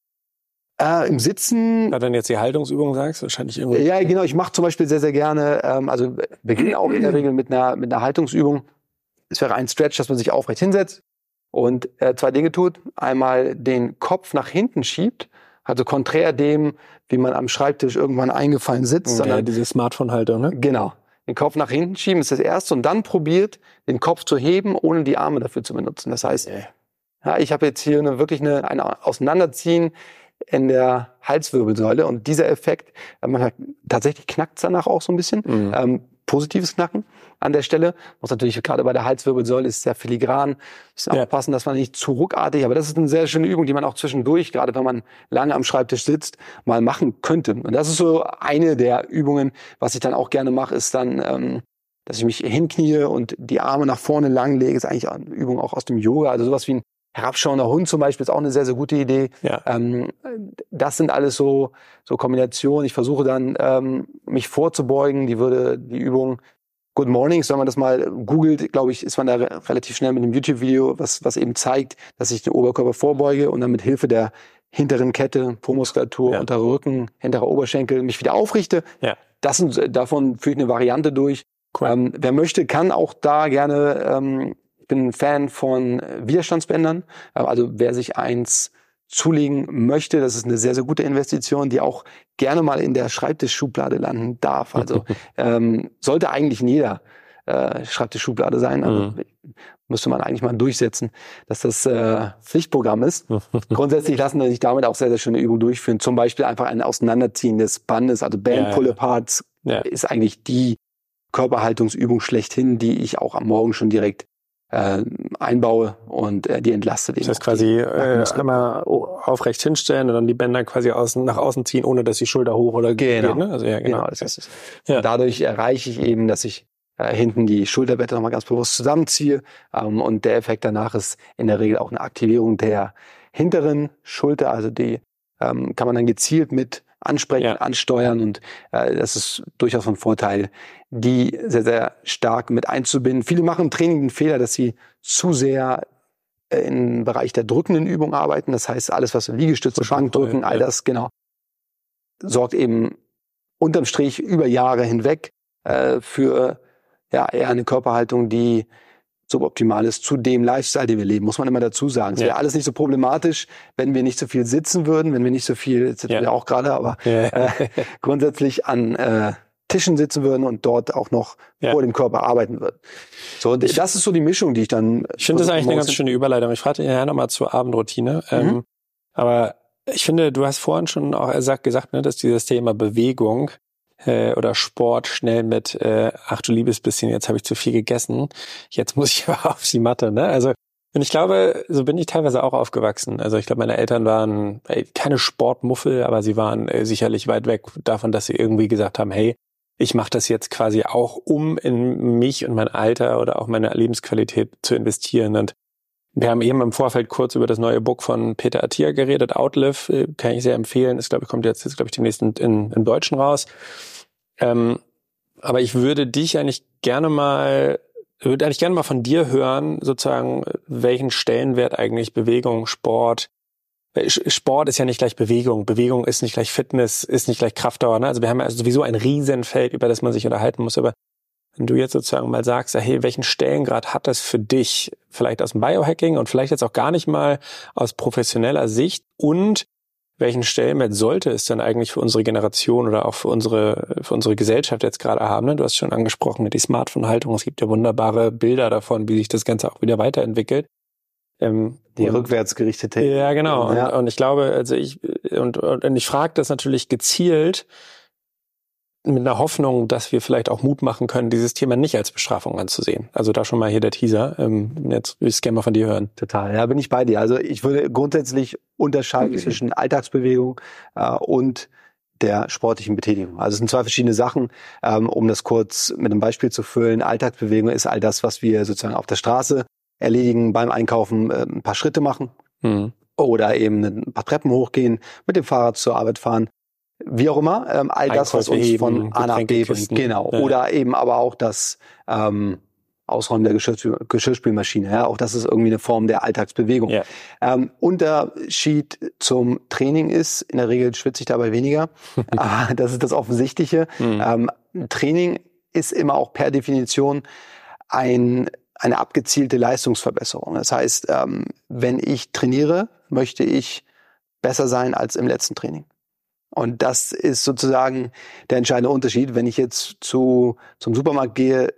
Äh, Im Sitzen. Da dann jetzt die Haltungsübung sagst, wahrscheinlich irgendwie. Ja, genau. Ich mache zum Beispiel sehr, sehr gerne, ähm, also beginne auch in der Regel mit einer, mit einer Haltungsübung. Es wäre ein Stretch, dass man sich aufrecht hinsetzt und äh, zwei Dinge tut. Einmal den Kopf nach hinten schiebt, also konträr dem, wie man am Schreibtisch irgendwann eingefallen sitzt. Ja, sondern diese Smartphone-Haltung, ne? Genau. Den Kopf nach hinten schieben ist das erste und dann probiert, den Kopf zu heben, ohne die Arme dafür zu benutzen. Das heißt, ja, ich habe jetzt hier eine, wirklich eine, ein Auseinanderziehen in der Halswirbelsäule. Und dieser Effekt, äh, man hat, tatsächlich knackt danach auch so ein bisschen. Mhm. Ähm, positives Knacken an der Stelle. Muss natürlich gerade bei der Halswirbelsäule ist sehr filigran. Müssen ja. aufpassen, dass man nicht zu ruckartig, aber das ist eine sehr schöne Übung, die man auch zwischendurch, gerade wenn man lange am Schreibtisch sitzt, mal machen könnte. Und das ist so eine der Übungen. Was ich dann auch gerne mache, ist dann, ähm, dass ich mich hinknie und die Arme nach vorne lang lege. ist eigentlich eine Übung auch aus dem Yoga. Also sowas wie ein herabschauender Hund zum Beispiel ist auch eine sehr, sehr gute Idee. Ja. Ähm, das sind alles so, so Kombinationen. Ich versuche dann, ähm, mich vorzubeugen. Die würde, die Übung Good Mornings, wenn man das mal googelt, glaube ich, ist man da relativ schnell mit einem YouTube-Video, was, was eben zeigt, dass ich den Oberkörper vorbeuge und dann mit Hilfe der hinteren Kette, Po-Muskulatur, ja. unterer Rücken, hinterer Oberschenkel mich wieder aufrichte. Ja. Das sind, davon führe ich eine Variante durch. Cool. Ähm, wer möchte, kann auch da gerne ähm, bin Fan von Widerstandsbändern. Also wer sich eins zulegen möchte, das ist eine sehr, sehr gute Investition, die auch gerne mal in der Schreibtischschublade landen darf. Also ähm, sollte eigentlich in jeder äh, Schreibtischschublade sein. Also, mhm. Müsste man eigentlich mal durchsetzen, dass das äh, Pflichtprogramm ist. Grundsätzlich lassen sich damit auch sehr, sehr schöne Übungen durchführen. Zum Beispiel einfach ein Auseinanderziehen des Bandes, also Band Pull-Aparts ja. ist eigentlich die Körperhaltungsübung schlechthin, die ich auch am Morgen schon direkt äh, einbaue und äh, die entlastet eben. Das heißt quasi äh, einmal aufrecht hinstellen und dann die Bänder quasi außen, nach außen ziehen, ohne dass die Schulter hoch oder genau. geht. Ne? Also, ja, genau. genau das ist es. Ja. Dadurch erreiche ich eben, dass ich äh, hinten die Schulterblätter nochmal ganz bewusst zusammenziehe ähm, und der Effekt danach ist in der Regel auch eine Aktivierung der hinteren Schulter, also die ähm, kann man dann gezielt mit ansprechen, ja. ansteuern und äh, das ist durchaus ein Vorteil, die sehr, sehr stark mit einzubinden. Viele machen im Training den Fehler, dass sie zu sehr äh, im Bereich der drückenden Übung arbeiten. Das heißt, alles, was Liegestütze, Schwankdrücken, all das, genau, sorgt eben unterm Strich über Jahre hinweg äh, für ja, eher eine Körperhaltung, die suboptimal ist zu dem Lifestyle, den wir leben, muss man immer dazu sagen. Es ja. wäre alles nicht so problematisch, wenn wir nicht so viel sitzen würden, wenn wir nicht so viel, jetzt sitzen ja. wir auch gerade, aber ja. äh, grundsätzlich an äh, Tischen sitzen würden und dort auch noch ja. vor dem Körper arbeiten würden. So, ich, das ist so die Mischung, die ich dann. Ich finde das eigentlich eine ganz schöne Überleitung. Ich frage ja nochmal zur Abendroutine. Mhm. Ähm, aber ich finde, du hast vorhin schon auch gesagt, ne, dass dieses Thema Bewegung äh, oder Sport schnell mit, äh, ach du liebes bisschen, jetzt habe ich zu viel gegessen, jetzt muss ich aber auf die Matte. Ne? Also und ich glaube, so bin ich teilweise auch aufgewachsen. Also ich glaube, meine Eltern waren ey, keine Sportmuffel, aber sie waren äh, sicherlich weit weg davon, dass sie irgendwie gesagt haben, hey, ich mache das jetzt quasi auch, um in mich und mein Alter oder auch meine Lebensqualität zu investieren. Und wir haben eben im Vorfeld kurz über das neue Buch von Peter Attia geredet, Outlive, äh, kann ich sehr empfehlen. Das glaube ich kommt jetzt, jetzt glaube ich demnächst in, in, im Deutschen raus. Ähm, aber ich würde dich eigentlich gerne mal würde eigentlich gerne mal von dir hören, sozusagen, welchen Stellenwert eigentlich Bewegung, Sport, äh, Sport ist ja nicht gleich Bewegung, Bewegung ist nicht gleich Fitness, ist nicht gleich Kraftdauer. Ne? Also wir haben ja sowieso ein Riesenfeld, über das man sich unterhalten muss. Aber wenn du jetzt sozusagen mal sagst, hey, welchen Stellengrad hat das für dich, vielleicht aus dem Biohacking und vielleicht jetzt auch gar nicht mal aus professioneller Sicht und welchen Stellenwert sollte es denn eigentlich für unsere Generation oder auch für unsere, für unsere Gesellschaft jetzt gerade haben? Ne? Du hast schon angesprochen, die Smartphone-Haltung. Es gibt ja wunderbare Bilder davon, wie sich das Ganze auch wieder weiterentwickelt. Ähm, die rückwärts gerichtete. Ja, genau. Ja. Und, und, ich glaube, also ich, und, und ich frage das natürlich gezielt, mit einer Hoffnung, dass wir vielleicht auch Mut machen können, dieses Thema nicht als Bestrafung anzusehen. Also da schon mal hier der Teaser. Ähm, jetzt will ich es gerne mal von dir hören. Total, ja, bin ich bei dir. Also ich würde grundsätzlich unterscheiden okay. zwischen Alltagsbewegung äh, und der sportlichen Betätigung. Also es sind zwei verschiedene Sachen. Ähm, um das kurz mit einem Beispiel zu füllen, Alltagsbewegung ist all das, was wir sozusagen auf der Straße erledigen, beim Einkaufen äh, ein paar Schritte machen. Mhm. Oder eben ein paar Treppen hochgehen, mit dem Fahrrad zur Arbeit fahren wie auch immer, ähm, all das, was uns von A nach B bringt. Genau. Ja. Oder eben aber auch das ähm, Ausräumen der Geschirrspül Geschirrspülmaschine. Ja, auch das ist irgendwie eine Form der Alltagsbewegung. Ja. Ähm, Unterschied zum Training ist, in der Regel schwitze ich dabei weniger. aber das ist das Offensichtliche. Mhm. Ähm, Training ist immer auch per Definition ein, eine abgezielte Leistungsverbesserung. Das heißt, ähm, wenn ich trainiere, möchte ich besser sein als im letzten Training. Und das ist sozusagen der entscheidende Unterschied. Wenn ich jetzt zu, zum Supermarkt gehe,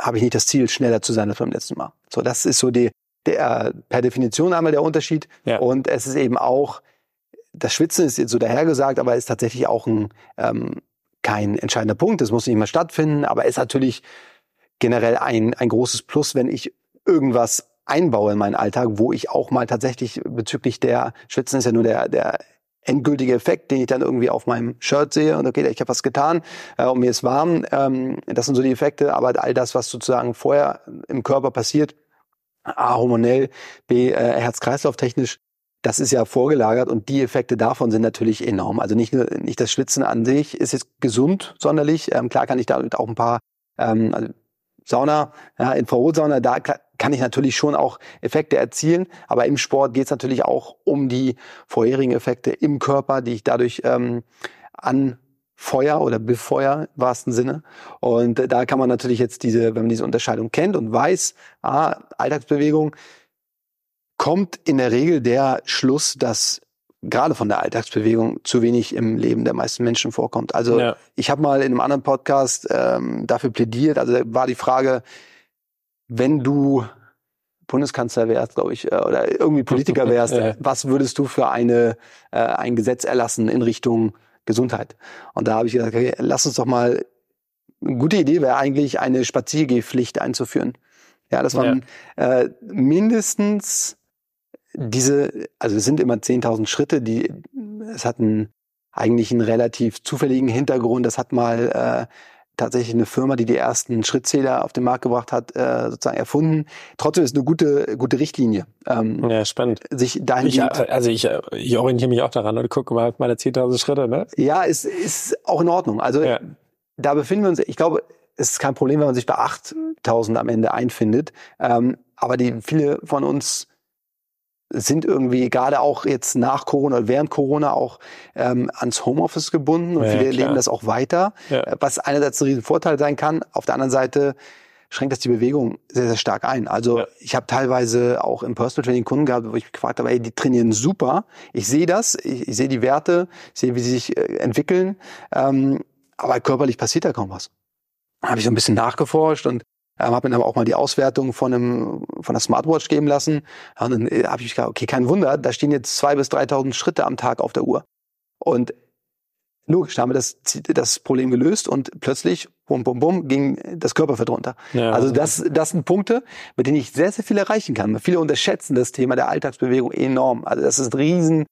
habe ich nicht das Ziel, schneller zu sein als beim letzten Mal. So, das ist so die, der, per Definition einmal der Unterschied. Ja. Und es ist eben auch, das Schwitzen ist jetzt so dahergesagt, aber ist tatsächlich auch ein, ähm, kein entscheidender Punkt. Das muss nicht immer stattfinden, aber ist natürlich generell ein, ein großes Plus, wenn ich irgendwas einbaue in meinen Alltag, wo ich auch mal tatsächlich bezüglich der Schwitzen ist ja nur der, der endgültige Effekt, den ich dann irgendwie auf meinem Shirt sehe und okay, ich habe was getan äh, und mir ist warm. Ähm, das sind so die Effekte, aber all das, was sozusagen vorher im Körper passiert, A, hormonell, B, äh, Herz-Kreislauf-technisch, das ist ja vorgelagert und die Effekte davon sind natürlich enorm. Also nicht nur nicht das Schwitzen an sich ist jetzt gesund sonderlich. Ähm, klar kann ich damit auch ein paar ähm, also Sauna, ja, Infrarotsauna, da kann ich natürlich schon auch Effekte erzielen, aber im Sport geht es natürlich auch um die vorherigen Effekte im Körper, die ich dadurch ähm, anfeuer oder befeuer im wahrsten Sinne. Und da kann man natürlich jetzt diese, wenn man diese Unterscheidung kennt und weiß, ah, Alltagsbewegung, kommt in der Regel der Schluss, dass gerade von der Alltagsbewegung zu wenig im Leben der meisten Menschen vorkommt. Also ja. ich habe mal in einem anderen Podcast ähm, dafür plädiert, also war die Frage, wenn du Bundeskanzler wärst, glaube ich, äh, oder irgendwie Politiker wärst, ja. was würdest du für eine äh, ein Gesetz erlassen in Richtung Gesundheit? Und da habe ich gesagt, okay, lass uns doch mal eine gute Idee wäre eigentlich eine Spaziergehpflicht einzuführen. Ja, dass man ja. Äh, mindestens diese, also es sind immer 10.000 Schritte, die, es hat einen, eigentlich einen relativ zufälligen Hintergrund. Das hat mal äh, tatsächlich eine Firma, die die ersten Schrittzähler auf den Markt gebracht hat, äh, sozusagen erfunden. Trotzdem ist eine gute, gute Richtlinie. Ähm, ja, spannend. Sich dahin ich, also ich, ich orientiere mich auch daran und gucke mal meine 10.000 Schritte, ne? Ja, ist, ist auch in Ordnung. Also ja. da befinden wir uns, ich glaube, es ist kein Problem, wenn man sich bei 8.000 am Ende einfindet. Ähm, aber die viele von uns sind irgendwie gerade auch jetzt nach Corona, während Corona auch ähm, ans Homeoffice gebunden und ja, viele leben das auch weiter, ja. Äh, was einerseits ein Riesenvorteil sein kann, auf der anderen Seite schränkt das die Bewegung sehr, sehr stark ein. Also ja. ich habe teilweise auch im Personal Training Kunden gehabt, wo ich mich gefragt habe, ey, die trainieren super, ich sehe das, ich, ich sehe die Werte, ich sehe, wie sie sich äh, entwickeln, ähm, aber körperlich passiert da kaum was. Da habe ich so ein bisschen nachgeforscht und ähm, habe mir aber auch mal die Auswertung von einem von der Smartwatch geben lassen. Und dann äh, habe ich gedacht, okay, kein Wunder, da stehen jetzt zwei bis 3.000 Schritte am Tag auf der Uhr. Und logisch, da haben wir das, das Problem gelöst und plötzlich, bum, bum, bum, ging das Körperfett runter. Ja, also das, das sind Punkte, mit denen ich sehr, sehr viel erreichen kann. Viele unterschätzen das Thema der Alltagsbewegung enorm. Also das ist ein riesen,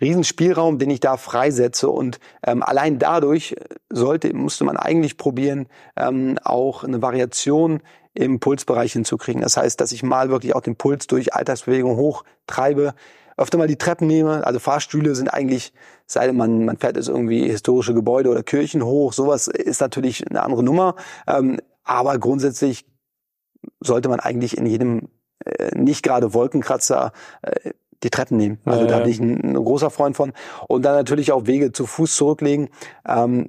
riesen Spielraum, den ich da freisetze und ähm, allein dadurch sollte, musste man eigentlich probieren, ähm, auch eine Variation im Pulsbereich hinzukriegen. Das heißt, dass ich mal wirklich auch den Puls durch Alltagsbewegung hochtreibe, öfter mal die Treppen nehme. Also Fahrstühle sind eigentlich, sei denn man, man fährt jetzt irgendwie historische Gebäude oder Kirchen hoch, sowas ist natürlich eine andere Nummer. Ähm, aber grundsätzlich sollte man eigentlich in jedem äh, nicht gerade Wolkenkratzer äh, die Treppen nehmen. Also ja, da bin ich ein, ein, großer Freund von. Und dann natürlich auch Wege zu Fuß zurücklegen, ähm,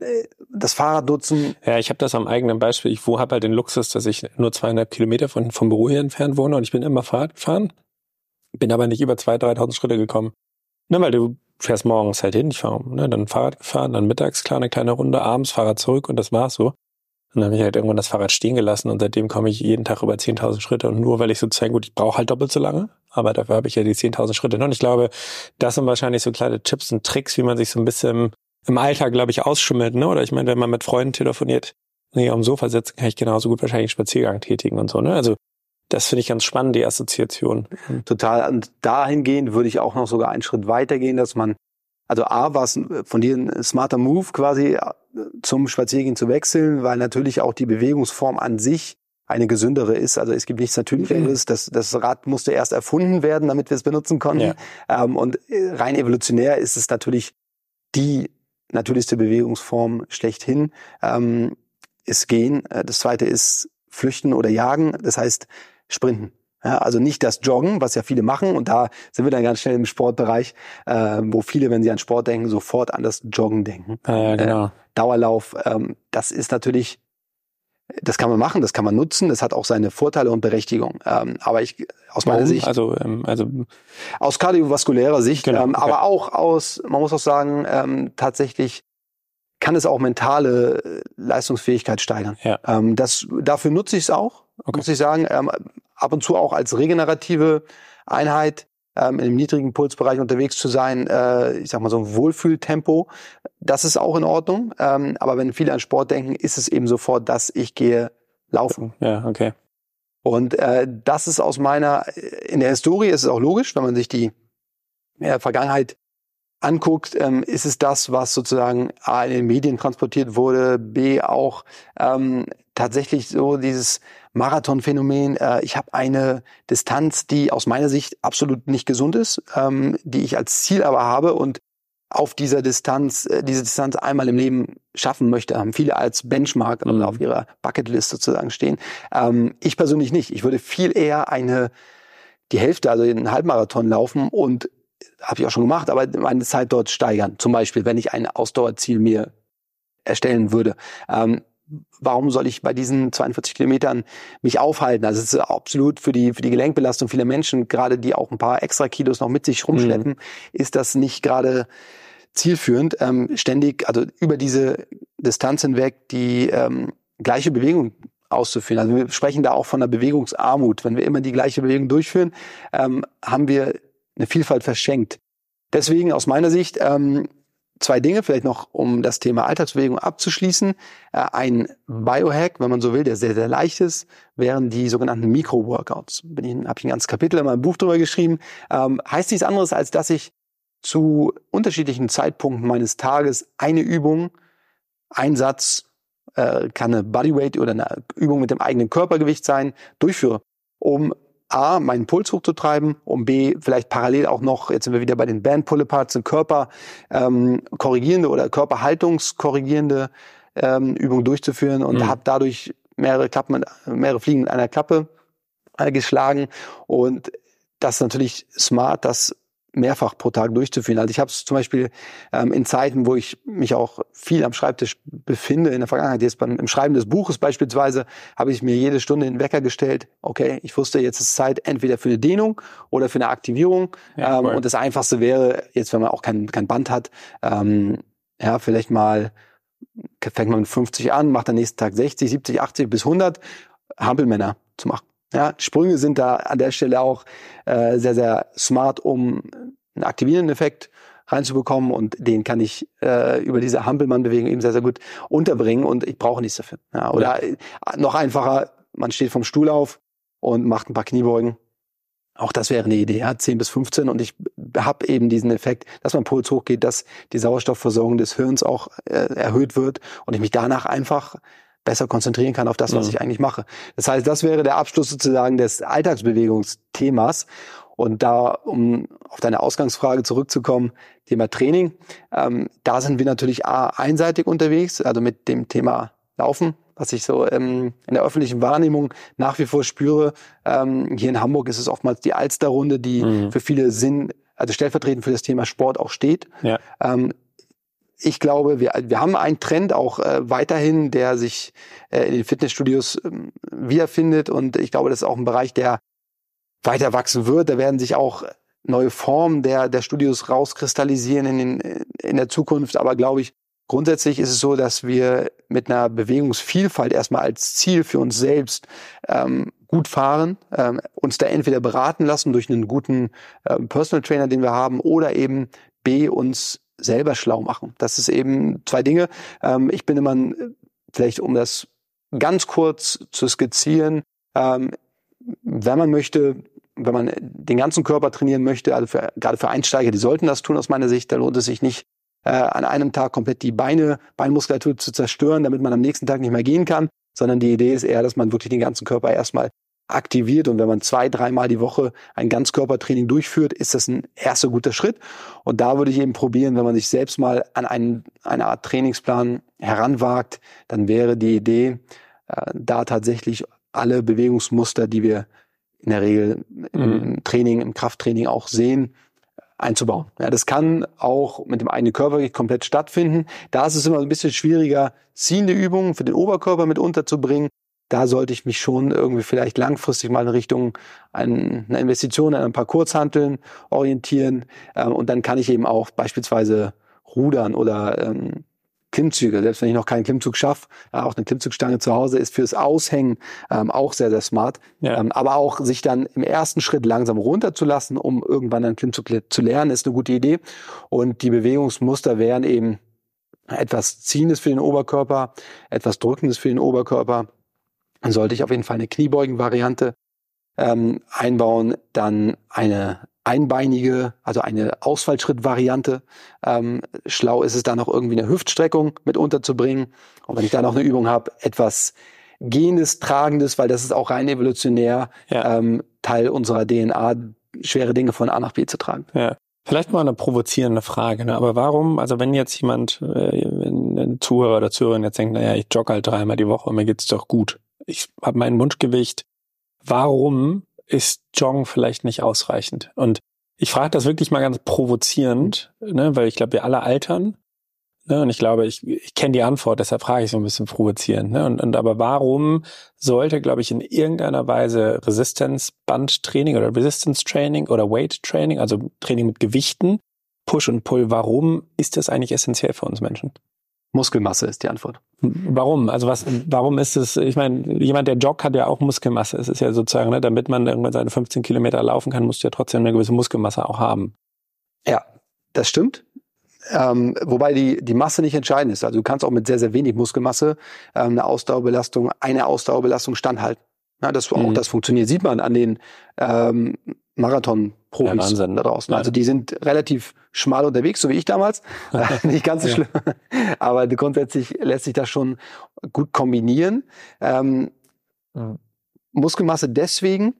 das Fahrrad nutzen. Ja, ich habe das am eigenen Beispiel. Ich habe halt den Luxus, dass ich nur zweieinhalb Kilometer von, vom Büro hier entfernt wohne und ich bin immer Fahrrad gefahren. Bin aber nicht über 2.000, 3.000 Schritte gekommen. Ne, weil du fährst morgens halt hin, ich fahre ne, dann Fahrrad gefahren, dann mittags klar eine kleine Runde, abends Fahrrad zurück und das war's so. Und dann habe ich halt irgendwann das Fahrrad stehen gelassen und seitdem komme ich jeden Tag über 10.000 Schritte und nur weil ich sozusagen, gut, ich brauche halt doppelt so lange, aber dafür habe ich ja die 10.000 Schritte noch. Und ich glaube, das sind wahrscheinlich so kleine Tipps und Tricks, wie man sich so ein bisschen im Alltag, glaube ich, ausschummelt, ne? Oder ich meine, wenn man mit Freunden telefoniert, nee, am Sofa sitzen, kann ich genauso gut wahrscheinlich einen Spaziergang tätigen und so, ne? Also das finde ich ganz spannend, die Assoziation. Total. Und dahingehend würde ich auch noch sogar einen Schritt weiter gehen, dass man, also A, war es von dir ein smarter Move quasi zum Spaziergehen zu wechseln, weil natürlich auch die Bewegungsform an sich eine gesündere ist. Also es gibt nichts Natürlicheres. Mhm. Das, das Rad musste erst erfunden werden, damit wir es benutzen konnten. Ja. Ähm, und rein evolutionär ist es natürlich die natürlichste Bewegungsform schlechthin. Ähm, ist Gehen. Äh, das zweite ist Flüchten oder Jagen. Das heißt Sprinten. Ja, also nicht das Joggen, was ja viele machen. Und da sind wir dann ganz schnell im Sportbereich, äh, wo viele, wenn sie an Sport denken, sofort an das Joggen denken. Ja, genau. Äh, Dauerlauf, ähm, das ist natürlich, das kann man machen, das kann man nutzen, das hat auch seine Vorteile und Berechtigung. Ähm, aber ich, aus Warum? meiner Sicht, also, ähm, also aus kardiovaskulärer Sicht, genau, ähm, okay. aber auch aus, man muss auch sagen, ähm, tatsächlich kann es auch mentale äh, Leistungsfähigkeit steigern. Ja. Ähm, das, dafür nutze ich es auch, okay. muss ich sagen. Ähm, ab und zu auch als regenerative Einheit ähm, in einem niedrigen Pulsbereich unterwegs zu sein, äh, ich sag mal so ein Wohlfühltempo, das ist auch in Ordnung. Ähm, aber wenn viele an Sport denken, ist es eben sofort, dass ich gehe laufen. Ja, okay. Und äh, das ist aus meiner, in der Historie ist es auch logisch, wenn man sich die ja, Vergangenheit anguckt, ähm, ist es das, was sozusagen A in den Medien transportiert wurde, B auch ähm, tatsächlich so dieses Marathonphänomen. Äh, ich habe eine Distanz, die aus meiner Sicht absolut nicht gesund ist, ähm, die ich als Ziel aber habe und auf dieser Distanz, äh, diese Distanz einmal im Leben schaffen möchte, haben viele als Benchmark mhm. auf ihrer Bucketlist sozusagen stehen. Ähm, ich persönlich nicht. Ich würde viel eher eine die Hälfte, also einen Halbmarathon laufen und habe ich auch schon gemacht, aber meine Zeit dort steigern. Zum Beispiel, wenn ich ein Ausdauerziel mir erstellen würde. Ähm, warum soll ich bei diesen 42 Kilometern mich aufhalten? Also es ist absolut für die, für die Gelenkbelastung vieler Menschen, gerade die auch ein paar extra Kilos noch mit sich rumschleppen, mhm. ist das nicht gerade zielführend, ähm, ständig, also über diese Distanz hinweg die ähm, gleiche Bewegung auszuführen. Also wir sprechen da auch von einer Bewegungsarmut. Wenn wir immer die gleiche Bewegung durchführen, ähm, haben wir eine Vielfalt verschenkt. Deswegen aus meiner Sicht ähm, zwei Dinge, vielleicht noch, um das Thema Alltagsbewegung abzuschließen. Äh, ein Biohack, wenn man so will, der sehr, sehr leicht ist, wären die sogenannten Micro-Workouts. Bin ich, habe ich ein ganzes Kapitel in meinem Buch drüber geschrieben. Ähm, heißt nichts anderes, als dass ich zu unterschiedlichen Zeitpunkten meines Tages eine Übung, ein Satz, äh, kann eine Bodyweight oder eine Übung mit dem eigenen Körpergewicht sein, durchführe, um A, meinen Puls hochzutreiben, um B, vielleicht parallel auch noch, jetzt sind wir wieder bei den Band Pull Aparts, Körper ähm, korrigierende oder körperhaltungskorrigierende ähm, Übungen durchzuführen und mhm. habe dadurch mehrere Klappen, mehrere Fliegen mit einer Klappe äh, geschlagen und das ist natürlich smart, das mehrfach pro Tag durchzuführen. Also ich habe es zum Beispiel ähm, in Zeiten, wo ich mich auch viel am Schreibtisch befinde, in der Vergangenheit, jetzt beim im Schreiben des Buches beispielsweise, habe ich mir jede Stunde den Wecker gestellt. Okay, ich wusste, jetzt ist Zeit entweder für eine Dehnung oder für eine Aktivierung. Ja, ähm, Und das Einfachste wäre, jetzt wenn man auch kein, kein Band hat, ähm, ja, vielleicht mal fängt man mit 50 an, macht am nächsten Tag 60, 70, 80 bis 100 Hampelmänner zu machen. Ja, Sprünge sind da an der Stelle auch äh, sehr, sehr smart, um einen aktivierenden Effekt reinzubekommen und den kann ich äh, über diese Hampelmann-Bewegung eben sehr, sehr gut unterbringen und ich brauche nichts dafür. Ja, oder ja. noch einfacher, man steht vom Stuhl auf und macht ein paar Kniebeugen. Auch das wäre eine Idee, ja, 10 bis 15 und ich habe eben diesen Effekt, dass mein Puls hochgeht, dass die Sauerstoffversorgung des Hirns auch äh, erhöht wird und ich mich danach einfach besser konzentrieren kann auf das, was mhm. ich eigentlich mache. Das heißt, das wäre der Abschluss sozusagen des Alltagsbewegungsthemas. Und da, um auf deine Ausgangsfrage zurückzukommen, Thema Training, ähm, da sind wir natürlich A, einseitig unterwegs, also mit dem Thema Laufen, was ich so ähm, in der öffentlichen Wahrnehmung nach wie vor spüre. Ähm, hier in Hamburg ist es oftmals die Alsterrunde, die mhm. für viele Sinn, also stellvertretend für das Thema Sport auch steht. Ja. Ähm, ich glaube, wir, wir haben einen Trend auch äh, weiterhin, der sich äh, in den Fitnessstudios äh, wiederfindet. Und ich glaube, das ist auch ein Bereich, der weiter wachsen wird. Da werden sich auch neue Formen der, der Studios rauskristallisieren in, den, in der Zukunft. Aber glaube ich, grundsätzlich ist es so, dass wir mit einer Bewegungsvielfalt erstmal als Ziel für uns selbst ähm, gut fahren, ähm, uns da entweder beraten lassen durch einen guten ähm, Personal Trainer, den wir haben, oder eben B, uns selber schlau machen. Das ist eben zwei Dinge. Ähm, ich bin immer, vielleicht um das ganz kurz zu skizzieren, ähm, wenn man möchte, wenn man den ganzen Körper trainieren möchte, also für, gerade für Einsteiger, die sollten das tun aus meiner Sicht, da lohnt es sich nicht, äh, an einem Tag komplett die Beine, Beinmuskulatur zu zerstören, damit man am nächsten Tag nicht mehr gehen kann, sondern die Idee ist eher, dass man wirklich den ganzen Körper erstmal aktiviert und wenn man zwei, dreimal die Woche ein Ganzkörpertraining durchführt, ist das ein erster guter Schritt. Und da würde ich eben probieren, wenn man sich selbst mal an einen, eine Art Trainingsplan heranwagt, dann wäre die Idee, äh, da tatsächlich alle Bewegungsmuster, die wir in der Regel im mhm. Training, im Krafttraining auch sehen, einzubauen. Ja, das kann auch mit dem eigenen Körpergewicht komplett stattfinden. Da ist es immer ein bisschen schwieriger, ziehende Übungen für den Oberkörper mit unterzubringen da sollte ich mich schon irgendwie vielleicht langfristig mal in Richtung einer Investition in ein paar Kurzhanteln orientieren. Ähm, und dann kann ich eben auch beispielsweise rudern oder ähm, Klimmzüge, selbst wenn ich noch keinen Klimmzug schaffe, ja, auch eine Klimmzugstange zu Hause ist fürs Aushängen ähm, auch sehr, sehr smart. Ja. Ähm, aber auch sich dann im ersten Schritt langsam runterzulassen, um irgendwann einen Klimmzug zu lernen, ist eine gute Idee. Und die Bewegungsmuster wären eben etwas Ziehendes für den Oberkörper, etwas Drückendes für den Oberkörper dann sollte ich auf jeden Fall eine Kniebeugen-Variante ähm, einbauen, dann eine einbeinige, also eine Ausfallschritt-Variante. Ähm, schlau ist es da noch irgendwie eine Hüftstreckung mit unterzubringen. Und wenn ich da noch eine Übung habe, etwas Gehendes, Tragendes, weil das ist auch rein evolutionär ja. ähm, Teil unserer DNA, schwere Dinge von A nach B zu tragen. Ja. Vielleicht mal eine provozierende Frage, ne? aber warum, also wenn jetzt jemand, äh, ein Zuhörer oder Zuhörerin jetzt denkt, naja, ich jogge halt dreimal die Woche und mir geht's doch gut ich habe mein Wunschgewicht. Warum ist Jong vielleicht nicht ausreichend? Und ich frage das wirklich mal ganz provozierend, ne, weil ich glaube, wir alle altern. Ne, und ich glaube, ich, ich kenne die Antwort, deshalb frage ich so ein bisschen provozierend. Ne? Und, und aber warum sollte, glaube ich, in irgendeiner Weise Resistance-Band-Training oder Resistance-Training oder Weight-Training, also Training mit Gewichten, Push und Pull, warum ist das eigentlich essentiell für uns Menschen? Muskelmasse ist die Antwort. Warum? Also was, warum ist es, ich meine, jemand, der joggt, hat ja auch Muskelmasse. Es ist ja sozusagen, ne, damit man irgendwann seine 15 Kilometer laufen kann, musst du ja trotzdem eine gewisse Muskelmasse auch haben. Ja, das stimmt. Ähm, wobei die, die Masse nicht entscheidend ist. Also du kannst auch mit sehr, sehr wenig Muskelmasse ähm, eine Ausdauerbelastung, eine Ausdauerbelastung standhalten. Ja, das, mhm. Auch das funktioniert, sieht man an den ähm, Marathon-Profis ja, da draußen. Also die sind relativ schmal unterwegs, so wie ich damals. Nicht ganz so schlimm. Aber grundsätzlich lässt sich das schon gut kombinieren. Ähm, mhm. Muskelmasse deswegen,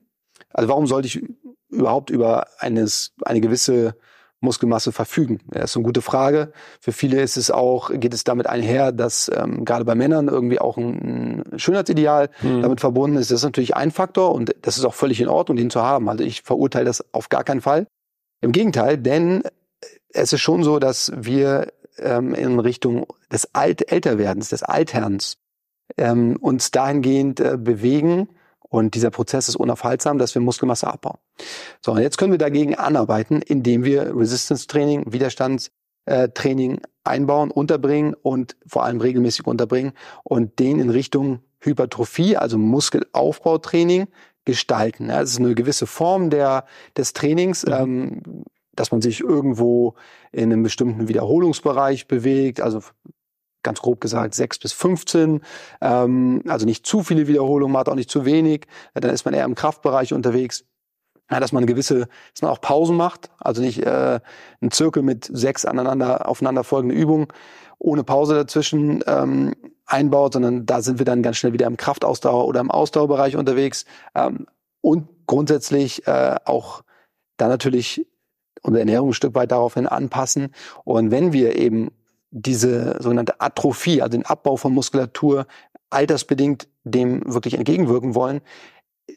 also warum sollte ich überhaupt über eines, eine gewisse Muskelmasse verfügen? Das ist eine gute Frage. Für viele ist es auch, geht es damit einher, dass ähm, gerade bei Männern irgendwie auch ein, ein Schönheitsideal mhm. damit verbunden ist. Das ist natürlich ein Faktor und das ist auch völlig in Ordnung, den zu haben. Also ich verurteile das auf gar keinen Fall. Im Gegenteil, denn es ist schon so, dass wir ähm, in Richtung des Alt Älterwerdens, des Altherrens ähm, uns dahingehend äh, bewegen, und dieser Prozess ist unaufhaltsam, dass wir Muskelmasse abbauen. So, und jetzt können wir dagegen anarbeiten, indem wir Resistance-Training, Widerstandstraining einbauen, unterbringen und vor allem regelmäßig unterbringen und den in Richtung Hypertrophie, also Muskelaufbautraining, gestalten. Das ist eine gewisse Form der, des Trainings. Mhm. Ähm, dass man sich irgendwo in einem bestimmten Wiederholungsbereich bewegt, also ganz grob gesagt sechs bis 15, ähm, also nicht zu viele Wiederholungen macht, auch nicht zu wenig, dann ist man eher im Kraftbereich unterwegs. Ja, dass man gewisse, dass man auch Pausen macht, also nicht äh, einen Zirkel mit sechs aneinander aufeinanderfolgende Übungen ohne Pause dazwischen ähm, einbaut, sondern da sind wir dann ganz schnell wieder im Kraftausdauer oder im Ausdauerbereich unterwegs ähm, und grundsätzlich äh, auch da natürlich unsere Ernährung ein Stück weit daraufhin anpassen. Und wenn wir eben diese sogenannte Atrophie, also den Abbau von Muskulatur, altersbedingt dem wirklich entgegenwirken wollen,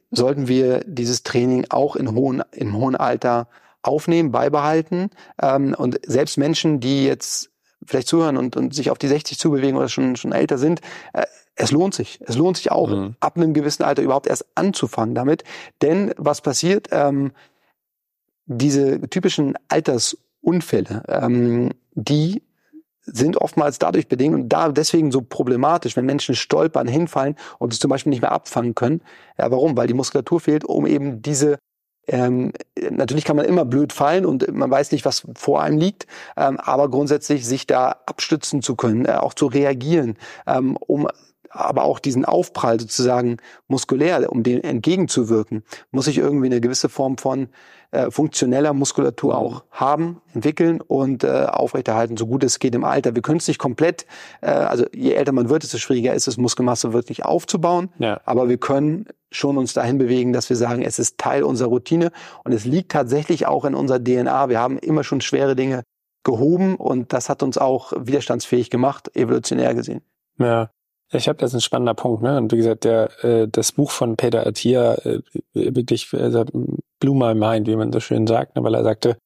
sollten wir dieses Training auch in hohen, im hohen Alter aufnehmen, beibehalten. Ähm, und selbst Menschen, die jetzt vielleicht zuhören und, und sich auf die 60 zubewegen oder schon, schon älter sind, äh, es lohnt sich. Es lohnt sich auch, mhm. ab einem gewissen Alter überhaupt erst anzufangen damit. Denn was passiert? Ähm, diese typischen Altersunfälle, ähm, die sind oftmals dadurch bedingt und da deswegen so problematisch, wenn Menschen stolpern, hinfallen und es zum Beispiel nicht mehr abfangen können. Ja, warum? Weil die Muskulatur fehlt, um eben diese ähm, natürlich kann man immer blöd fallen und man weiß nicht, was vor einem liegt, ähm, aber grundsätzlich sich da abstützen zu können, äh, auch zu reagieren, ähm, um aber auch diesen Aufprall sozusagen muskulär, um dem entgegenzuwirken, muss ich irgendwie eine gewisse Form von äh, funktioneller Muskulatur auch haben, entwickeln und äh, aufrechterhalten, so gut es geht im Alter. Wir können es nicht komplett, äh, also je älter man wird, desto schwieriger ist es, Muskelmasse wirklich aufzubauen. Ja. Aber wir können schon uns dahin bewegen, dass wir sagen, es ist Teil unserer Routine und es liegt tatsächlich auch in unserer DNA. Wir haben immer schon schwere Dinge gehoben und das hat uns auch widerstandsfähig gemacht, evolutionär gesehen. Ja, ich habe das ein spannender Punkt, ne? Und wie gesagt, der äh, das Buch von Peter Attia äh, wirklich äh, blew my mind, wie man so schön sagt, ne? weil er sagte,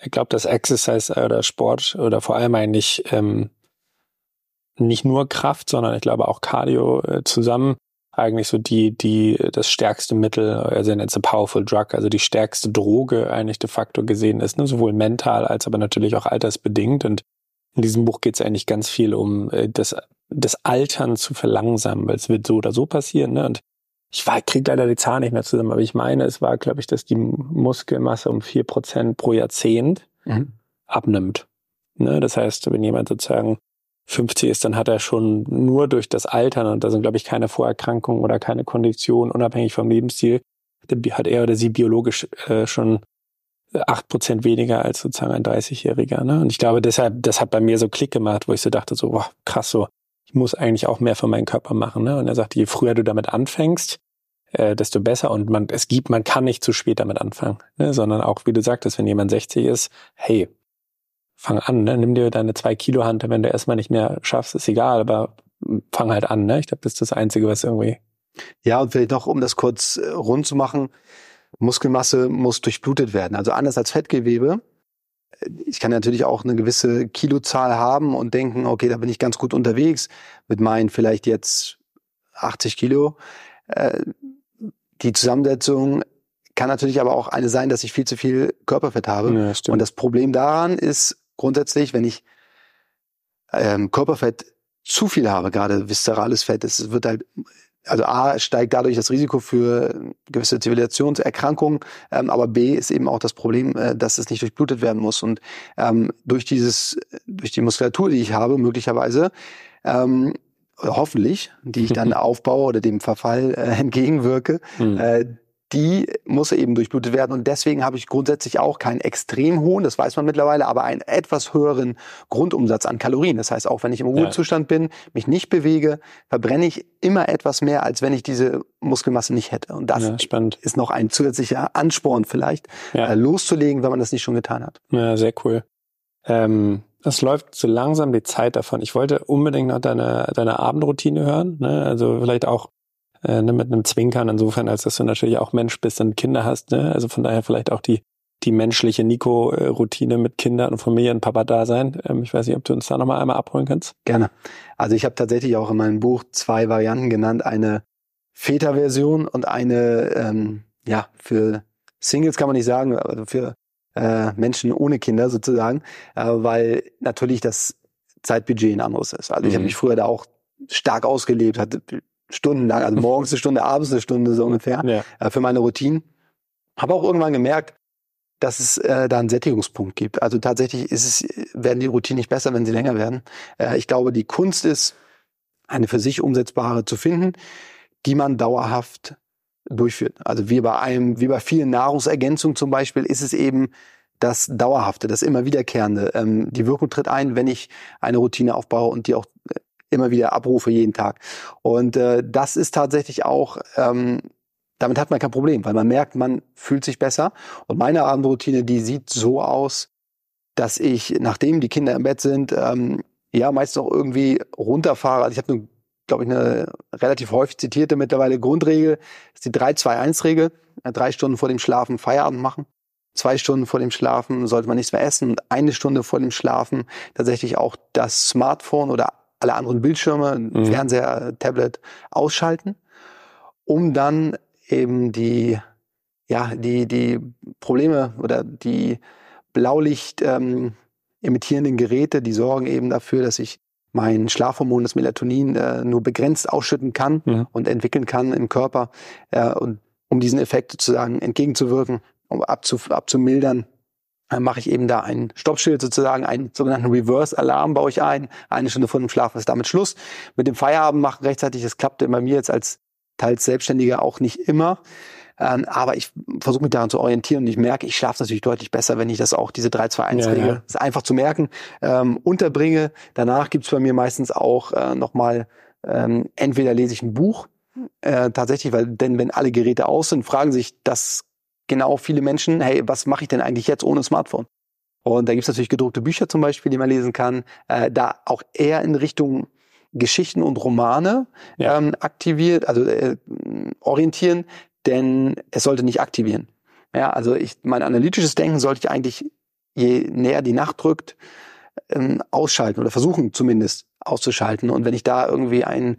er glaubt, dass Exercise oder Sport oder vor allem eigentlich ähm, nicht nur Kraft, sondern ich glaube auch Cardio äh, zusammen eigentlich so die die das stärkste Mittel, also it's a powerful drug, also die stärkste Droge eigentlich de facto gesehen ist, ne? sowohl mental als aber natürlich auch altersbedingt und in diesem Buch geht es eigentlich ganz viel um äh, das, das Altern zu verlangsamen, weil es wird so oder so passieren. Ne? Und ich war, krieg leider die Zahl nicht mehr zusammen, aber ich meine, es war, glaube ich, dass die Muskelmasse um vier Prozent pro Jahrzehnt mhm. abnimmt. Ne? Das heißt, wenn jemand sozusagen 50 ist, dann hat er schon nur durch das Altern, und da sind, glaube ich, keine Vorerkrankungen oder keine Kondition, unabhängig vom Lebensstil, hat er oder sie biologisch äh, schon acht Prozent weniger als sozusagen ein 30-Jähriger. Ne? Und ich glaube, deshalb, das hat bei mir so Klick gemacht, wo ich so dachte, so, boah, krass, so, ich muss eigentlich auch mehr für meinen Körper machen. Ne? Und er sagte, je früher du damit anfängst, äh, desto besser. Und man, es gibt, man kann nicht zu spät damit anfangen, ne? sondern auch, wie du sagtest, wenn jemand 60 ist, hey, fang an, ne? nimm dir deine zwei Kilo Hand, wenn du erstmal nicht mehr schaffst, ist egal, aber fang halt an. Ne? Ich glaube, das ist das Einzige, was irgendwie. Ja, und vielleicht noch, um das kurz äh, rund zu machen, Muskelmasse muss durchblutet werden. Also anders als Fettgewebe. Ich kann natürlich auch eine gewisse Kilozahl haben und denken, okay, da bin ich ganz gut unterwegs mit meinen vielleicht jetzt 80 Kilo. Äh, die Zusammensetzung kann natürlich aber auch eine sein, dass ich viel zu viel Körperfett habe. Ja, und das Problem daran ist grundsätzlich, wenn ich ähm, Körperfett zu viel habe, gerade viszerales Fett, es wird halt also A steigt dadurch das Risiko für gewisse Zivilisationserkrankungen, ähm, aber B ist eben auch das Problem, äh, dass es nicht durchblutet werden muss. Und ähm, durch dieses, durch die Muskulatur, die ich habe, möglicherweise, ähm, hoffentlich, die ich dann aufbaue oder dem Verfall äh, entgegenwirke, mhm. äh, die muss eben durchblutet werden. Und deswegen habe ich grundsätzlich auch keinen extrem hohen, das weiß man mittlerweile, aber einen etwas höheren Grundumsatz an Kalorien. Das heißt, auch wenn ich im Ruhezustand bin, mich nicht bewege, verbrenne ich immer etwas mehr, als wenn ich diese Muskelmasse nicht hätte. Und das ja, ist noch ein zusätzlicher Ansporn vielleicht, ja. äh, loszulegen, wenn man das nicht schon getan hat. Ja, sehr cool. Ähm es läuft so langsam die Zeit davon. Ich wollte unbedingt noch deine, deine Abendroutine hören. Ne? Also vielleicht auch äh, ne, mit einem Zwinkern insofern, als dass du natürlich auch Mensch bist und Kinder hast. Ne? Also von daher vielleicht auch die die menschliche Nico-Routine mit Kindern und Familie und Papa-Dasein. Ähm, ich weiß nicht, ob du uns da nochmal einmal abholen kannst. Gerne. Also ich habe tatsächlich auch in meinem Buch zwei Varianten genannt. Eine Väter-Version und eine, ähm, ja, für Singles kann man nicht sagen, aber für äh, Menschen ohne Kinder sozusagen, äh, weil natürlich das Zeitbudget ein anderes ist. Also ich habe mhm. mich früher da auch stark ausgelebt, hatte stundenlang, also morgens eine Stunde, abends eine Stunde so ungefähr, ja. äh, für meine Routinen. Habe auch irgendwann gemerkt, dass es äh, da einen Sättigungspunkt gibt. Also tatsächlich ist es, werden die Routinen nicht besser, wenn sie länger werden. Äh, ich glaube, die Kunst ist, eine für sich umsetzbare zu finden, die man dauerhaft durchführt. Also wie bei einem, wie bei vielen Nahrungsergänzungen zum Beispiel, ist es eben das Dauerhafte, das immer wiederkehrende. Ähm, die Wirkung tritt ein, wenn ich eine Routine aufbaue und die auch immer wieder abrufe jeden Tag. Und äh, das ist tatsächlich auch ähm, damit hat man kein Problem, weil man merkt, man fühlt sich besser. Und meine Abendroutine, die sieht so aus, dass ich, nachdem die Kinder im Bett sind, ähm, ja, meistens auch irgendwie runterfahre. Also ich habe eine, glaube ich, eine relativ häufig zitierte mittlerweile Grundregel, ist die 3-2-1-Regel. Drei Stunden vor dem Schlafen Feierabend machen. Zwei Stunden vor dem Schlafen sollte man nichts mehr essen und eine Stunde vor dem Schlafen tatsächlich auch das Smartphone oder alle anderen Bildschirme, mhm. Fernseher, Tablet ausschalten, um dann eben die, ja, die, die Probleme oder die Blaulicht ähm, emittierenden Geräte, die sorgen eben dafür, dass ich mein Schlafhormon, das Melatonin, äh, nur begrenzt ausschütten kann ja. und entwickeln kann im Körper. Äh, und um diesen Effekt sozusagen entgegenzuwirken, um abzu, abzumildern, mache ich eben da ein Stoppschild sozusagen, einen sogenannten Reverse-Alarm baue ich ein. Eine Stunde vor dem Schlafen ist damit Schluss. Mit dem Feierabend machen rechtzeitig, das klappte bei mir jetzt als teils Selbstständiger auch nicht immer. Ähm, aber ich versuche mich daran zu orientieren und ich merke, ich schlafe natürlich deutlich besser, wenn ich das auch, diese 3-2-1-Regel, ja, ja. ist einfach zu merken, ähm, unterbringe. Danach gibt's bei mir meistens auch äh, nochmal, ähm, entweder lese ich ein Buch, äh, tatsächlich, weil denn wenn alle Geräte aus sind, fragen sich das genau viele Menschen, hey, was mache ich denn eigentlich jetzt ohne Smartphone? Und da gibt's natürlich gedruckte Bücher zum Beispiel, die man lesen kann. Äh, da auch eher in Richtung Geschichten und Romane ja. ähm, aktiviert, also äh, orientieren, denn es sollte nicht aktivieren. Ja, also ich, mein analytisches Denken sollte ich eigentlich, je näher die Nacht drückt, ähm, ausschalten oder versuchen zumindest auszuschalten. Und wenn ich da irgendwie ein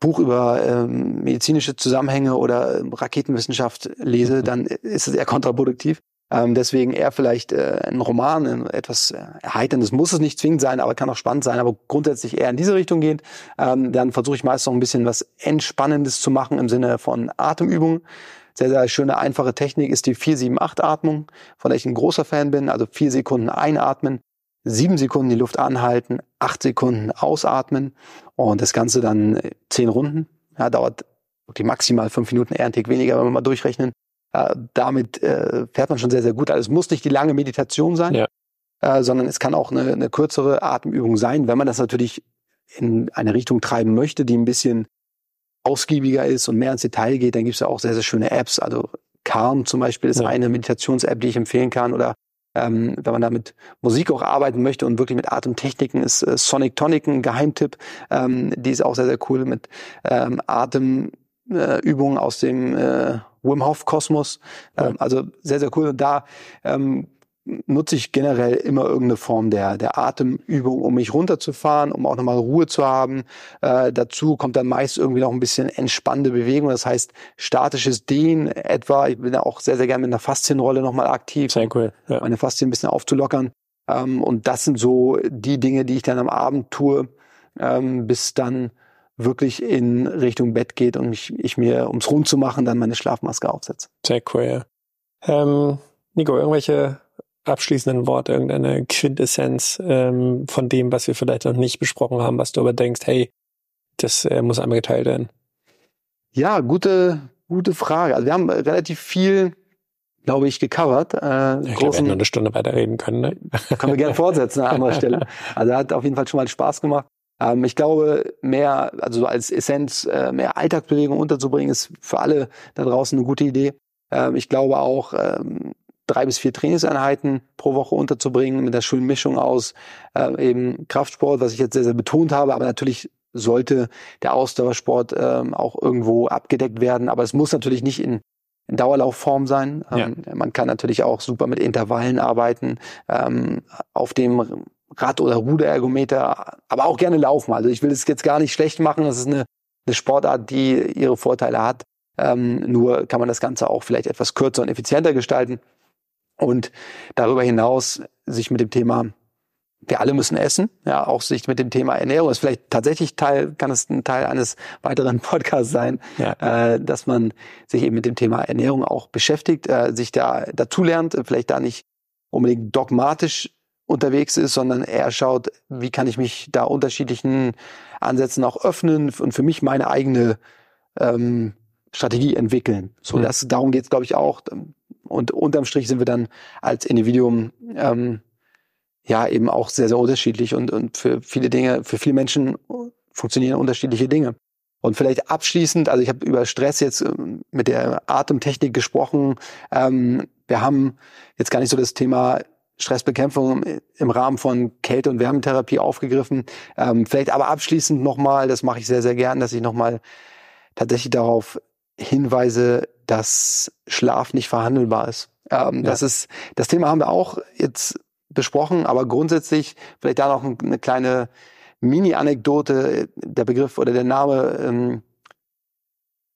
Buch über ähm, medizinische Zusammenhänge oder ähm, Raketenwissenschaft lese, dann ist es eher kontraproduktiv. Ähm, deswegen eher vielleicht äh, ein Roman, etwas äh, Erheiterndes muss es nicht zwingend sein, aber kann auch spannend sein, aber grundsätzlich eher in diese Richtung gehend. Ähm, dann versuche ich meist noch ein bisschen was Entspannendes zu machen im Sinne von Atemübungen. Sehr, sehr schöne, einfache Technik ist die 4-7-8-Atmung, von der ich ein großer Fan bin. Also vier Sekunden einatmen, sieben Sekunden die Luft anhalten, acht Sekunden ausatmen und das Ganze dann äh, zehn Runden. Ja, dauert die maximal fünf Minuten, eher ein Tick weniger, wenn wir mal durchrechnen. Äh, damit äh, fährt man schon sehr, sehr gut. Also es muss nicht die lange Meditation sein, ja. äh, sondern es kann auch eine, eine kürzere Atemübung sein, wenn man das natürlich in eine Richtung treiben möchte, die ein bisschen ausgiebiger ist und mehr ins Detail geht, dann gibt es ja auch sehr, sehr schöne Apps. Also Calm zum Beispiel ist ja. eine Meditations-App, die ich empfehlen kann. Oder ähm, wenn man da mit Musik auch arbeiten möchte und wirklich mit Atemtechniken, ist äh, Sonic Tonic ein Geheimtipp. Ähm, die ist auch sehr, sehr cool mit ähm, Atemübungen äh, aus dem äh, Wim Hof Kosmos. Ähm, also sehr, sehr cool. Und da ähm, nutze ich generell immer irgendeine Form der, der Atemübung, um mich runterzufahren, um auch nochmal Ruhe zu haben. Äh, dazu kommt dann meist irgendwie noch ein bisschen entspannende Bewegung, das heißt statisches Dehnen etwa. Ich bin ja auch sehr, sehr gerne mit einer Faszienrolle nochmal aktiv, sehr cool, ja. meine Faszien ein bisschen aufzulockern. Ähm, und das sind so die Dinge, die ich dann am Abend tue, ähm, bis dann wirklich in Richtung Bett geht und mich, ich mir, ums Rund zu machen, dann meine Schlafmaske aufsetze. Sehr cool, ja. Ähm, Nico, irgendwelche abschließenden Worte, irgendeine Quintessenz ähm, von dem, was wir vielleicht noch nicht besprochen haben, was du aber denkst, hey, das äh, muss einmal geteilt werden? Ja, gute, gute Frage. Also wir haben relativ viel, glaube ich, gecovert. Äh, ich glaube, wir hätten eine Stunde weiterreden können. Ne? Können wir gerne fortsetzen an anderer Stelle. Also hat auf jeden Fall schon mal Spaß gemacht. Ähm, ich glaube, mehr, also als Essenz, äh, mehr Alltagsbewegung unterzubringen, ist für alle da draußen eine gute Idee. Ähm, ich glaube auch, ähm, drei bis vier Trainingseinheiten pro Woche unterzubringen mit einer schönen Mischung aus äh, eben Kraftsport, was ich jetzt sehr, sehr betont habe, aber natürlich sollte der Ausdauersport ähm, auch irgendwo abgedeckt werden, aber es muss natürlich nicht in, in Dauerlaufform sein. Ähm, ja. Man kann natürlich auch super mit Intervallen arbeiten, ähm, auf dem Rad- oder Ruderergometer, aber auch gerne laufen. Also ich will es jetzt gar nicht schlecht machen. Das ist eine, eine Sportart, die ihre Vorteile hat. Ähm, nur kann man das Ganze auch vielleicht etwas kürzer und effizienter gestalten und darüber hinaus sich mit dem Thema wir alle müssen essen, ja, auch sich mit dem Thema Ernährung ist vielleicht tatsächlich Teil, kann es ein Teil eines weiteren Podcasts sein, ja. äh, dass man sich eben mit dem Thema Ernährung auch beschäftigt, äh, sich da dazu lernt, vielleicht da nicht unbedingt dogmatisch unterwegs ist, sondern eher schaut, wie kann ich mich da unterschiedlichen Ansätzen auch öffnen und für mich meine eigene ähm, Strategie entwickeln. So, mhm. das darum geht es, glaube ich, auch. Und unterm Strich sind wir dann als Individuum ähm, ja eben auch sehr, sehr unterschiedlich und, und für viele Dinge, für viele Menschen funktionieren unterschiedliche Dinge. Und vielleicht abschließend, also ich habe über Stress jetzt ähm, mit der Atemtechnik gesprochen. Ähm, wir haben jetzt gar nicht so das Thema Stressbekämpfung im Rahmen von Kälte- und Wärmetherapie aufgegriffen. Ähm, vielleicht aber abschließend nochmal, das mache ich sehr, sehr gern, dass ich nochmal tatsächlich darauf hinweise, dass Schlaf nicht verhandelbar ist. Ähm, ja. Das ist, das Thema haben wir auch jetzt besprochen, aber grundsätzlich vielleicht da noch eine kleine Mini-Anekdote, der Begriff oder der Name ähm,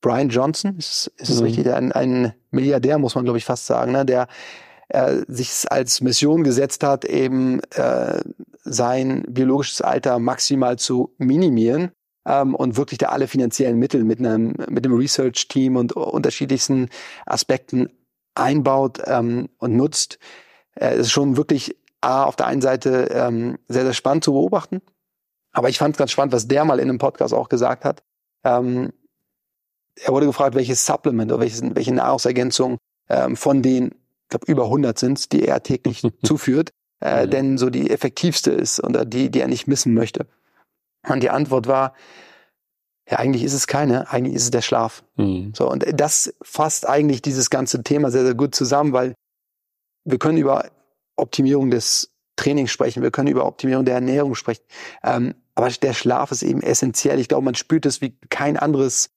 Brian Johnson, ist, ist es mhm. richtig, ein, ein Milliardär, muss man glaube ich fast sagen, ne, der äh, sich als Mission gesetzt hat, eben äh, sein biologisches Alter maximal zu minimieren ähm, und wirklich da alle finanziellen Mittel mit einem mit einem Research-Team und unterschiedlichsten Aspekten einbaut ähm, und nutzt. Äh, ist schon wirklich A, auf der einen Seite ähm, sehr, sehr spannend zu beobachten. Aber ich fand es ganz spannend, was der mal in einem Podcast auch gesagt hat. Ähm, er wurde gefragt, welches Supplement oder welches, welche Nahrungsergänzung ähm, von den, ich glaube, über 100 sind die er täglich zuführt, äh, mhm. denn so die effektivste ist oder die, die er nicht missen möchte. Und die Antwort war, ja, eigentlich ist es keine, eigentlich ist es der Schlaf. Mhm. So, und das fasst eigentlich dieses ganze Thema sehr, sehr gut zusammen, weil wir können über Optimierung des Trainings sprechen, wir können über Optimierung der Ernährung sprechen. Ähm, aber der Schlaf ist eben essentiell. Ich glaube, man spürt es wie kein anderes,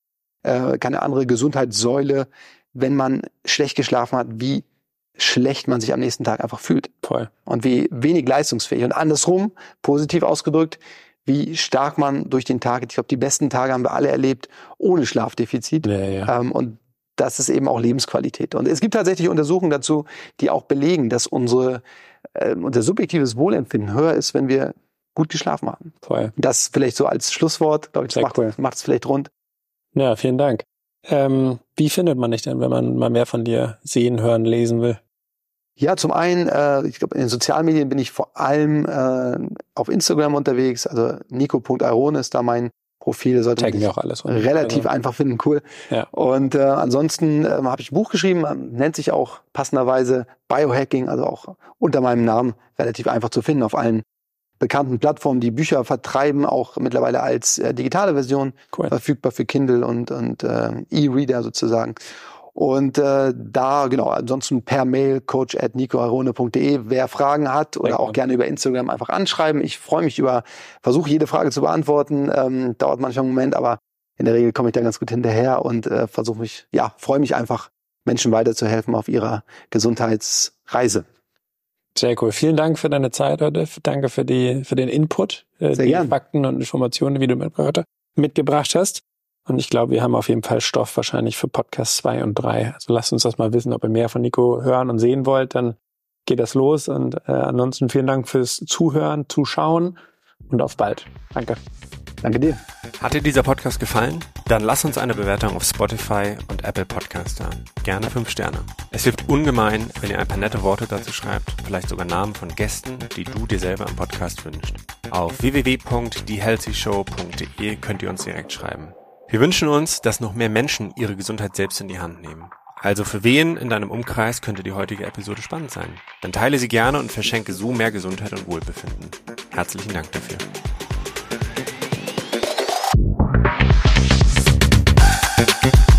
äh, keine andere Gesundheitssäule, wenn man schlecht geschlafen hat, wie schlecht man sich am nächsten Tag einfach fühlt. Voll. Und wie wenig leistungsfähig. Und andersrum, positiv ausgedrückt, wie stark man durch den Tag, ich glaube, die besten Tage haben wir alle erlebt, ohne Schlafdefizit. Ja, ja. Ähm, und das ist eben auch Lebensqualität. Und es gibt tatsächlich Untersuchungen dazu, die auch belegen, dass unsere, äh, unser subjektives Wohlempfinden höher ist, wenn wir gut geschlafen haben. Voll. Das vielleicht so als Schlusswort, glaube ich, das macht es cool. vielleicht rund. Ja, vielen Dank. Ähm, wie findet man dich denn, wenn man mal mehr von dir sehen, hören, lesen will? Ja, zum einen, äh, ich glaube, in den Sozialmedien bin ich vor allem äh, auf Instagram unterwegs. Also nico.airone ist da mein Profile sollte man auch alles relativ also. einfach finden, cool. Ja. Und äh, ansonsten äh, habe ich ein Buch geschrieben, nennt sich auch passenderweise Biohacking, also auch unter meinem Namen relativ einfach zu finden auf allen bekannten Plattformen, die Bücher vertreiben, auch mittlerweile als äh, digitale Version cool. verfügbar für Kindle und, und äh, E-Reader sozusagen. Und äh, da, genau, ansonsten per Mail coach at nicoarone.de. Wer Fragen hat oder auch gerne über Instagram einfach anschreiben. Ich freue mich über, versuche jede Frage zu beantworten. Ähm, dauert manchmal einen Moment, aber in der Regel komme ich da ganz gut hinterher und äh, versuche mich, ja, freue mich einfach, Menschen weiterzuhelfen auf ihrer Gesundheitsreise. Sehr cool. Vielen Dank für deine Zeit heute. Danke für die, für den Input, äh, Sehr die gern. Fakten und Informationen, wie du mitgebracht hast. Und ich glaube, wir haben auf jeden Fall Stoff wahrscheinlich für Podcast 2 und 3. Also lasst uns das mal wissen, ob ihr mehr von Nico hören und sehen wollt, dann geht das los. Und äh, ansonsten vielen Dank fürs Zuhören, Zuschauen und auf bald. Danke. Danke dir. Hat dir dieser Podcast gefallen? Dann lass uns eine Bewertung auf Spotify und Apple Podcast da. Gerne fünf Sterne. Es hilft ungemein, wenn ihr ein paar nette Worte dazu schreibt, vielleicht sogar Namen von Gästen, die du dir selber im Podcast wünschst. Auf www.thehealthyshow.de könnt ihr uns direkt schreiben. Wir wünschen uns, dass noch mehr Menschen ihre Gesundheit selbst in die Hand nehmen. Also für wen in deinem Umkreis könnte die heutige Episode spannend sein? Dann teile sie gerne und verschenke so mehr Gesundheit und Wohlbefinden. Herzlichen Dank dafür. Thank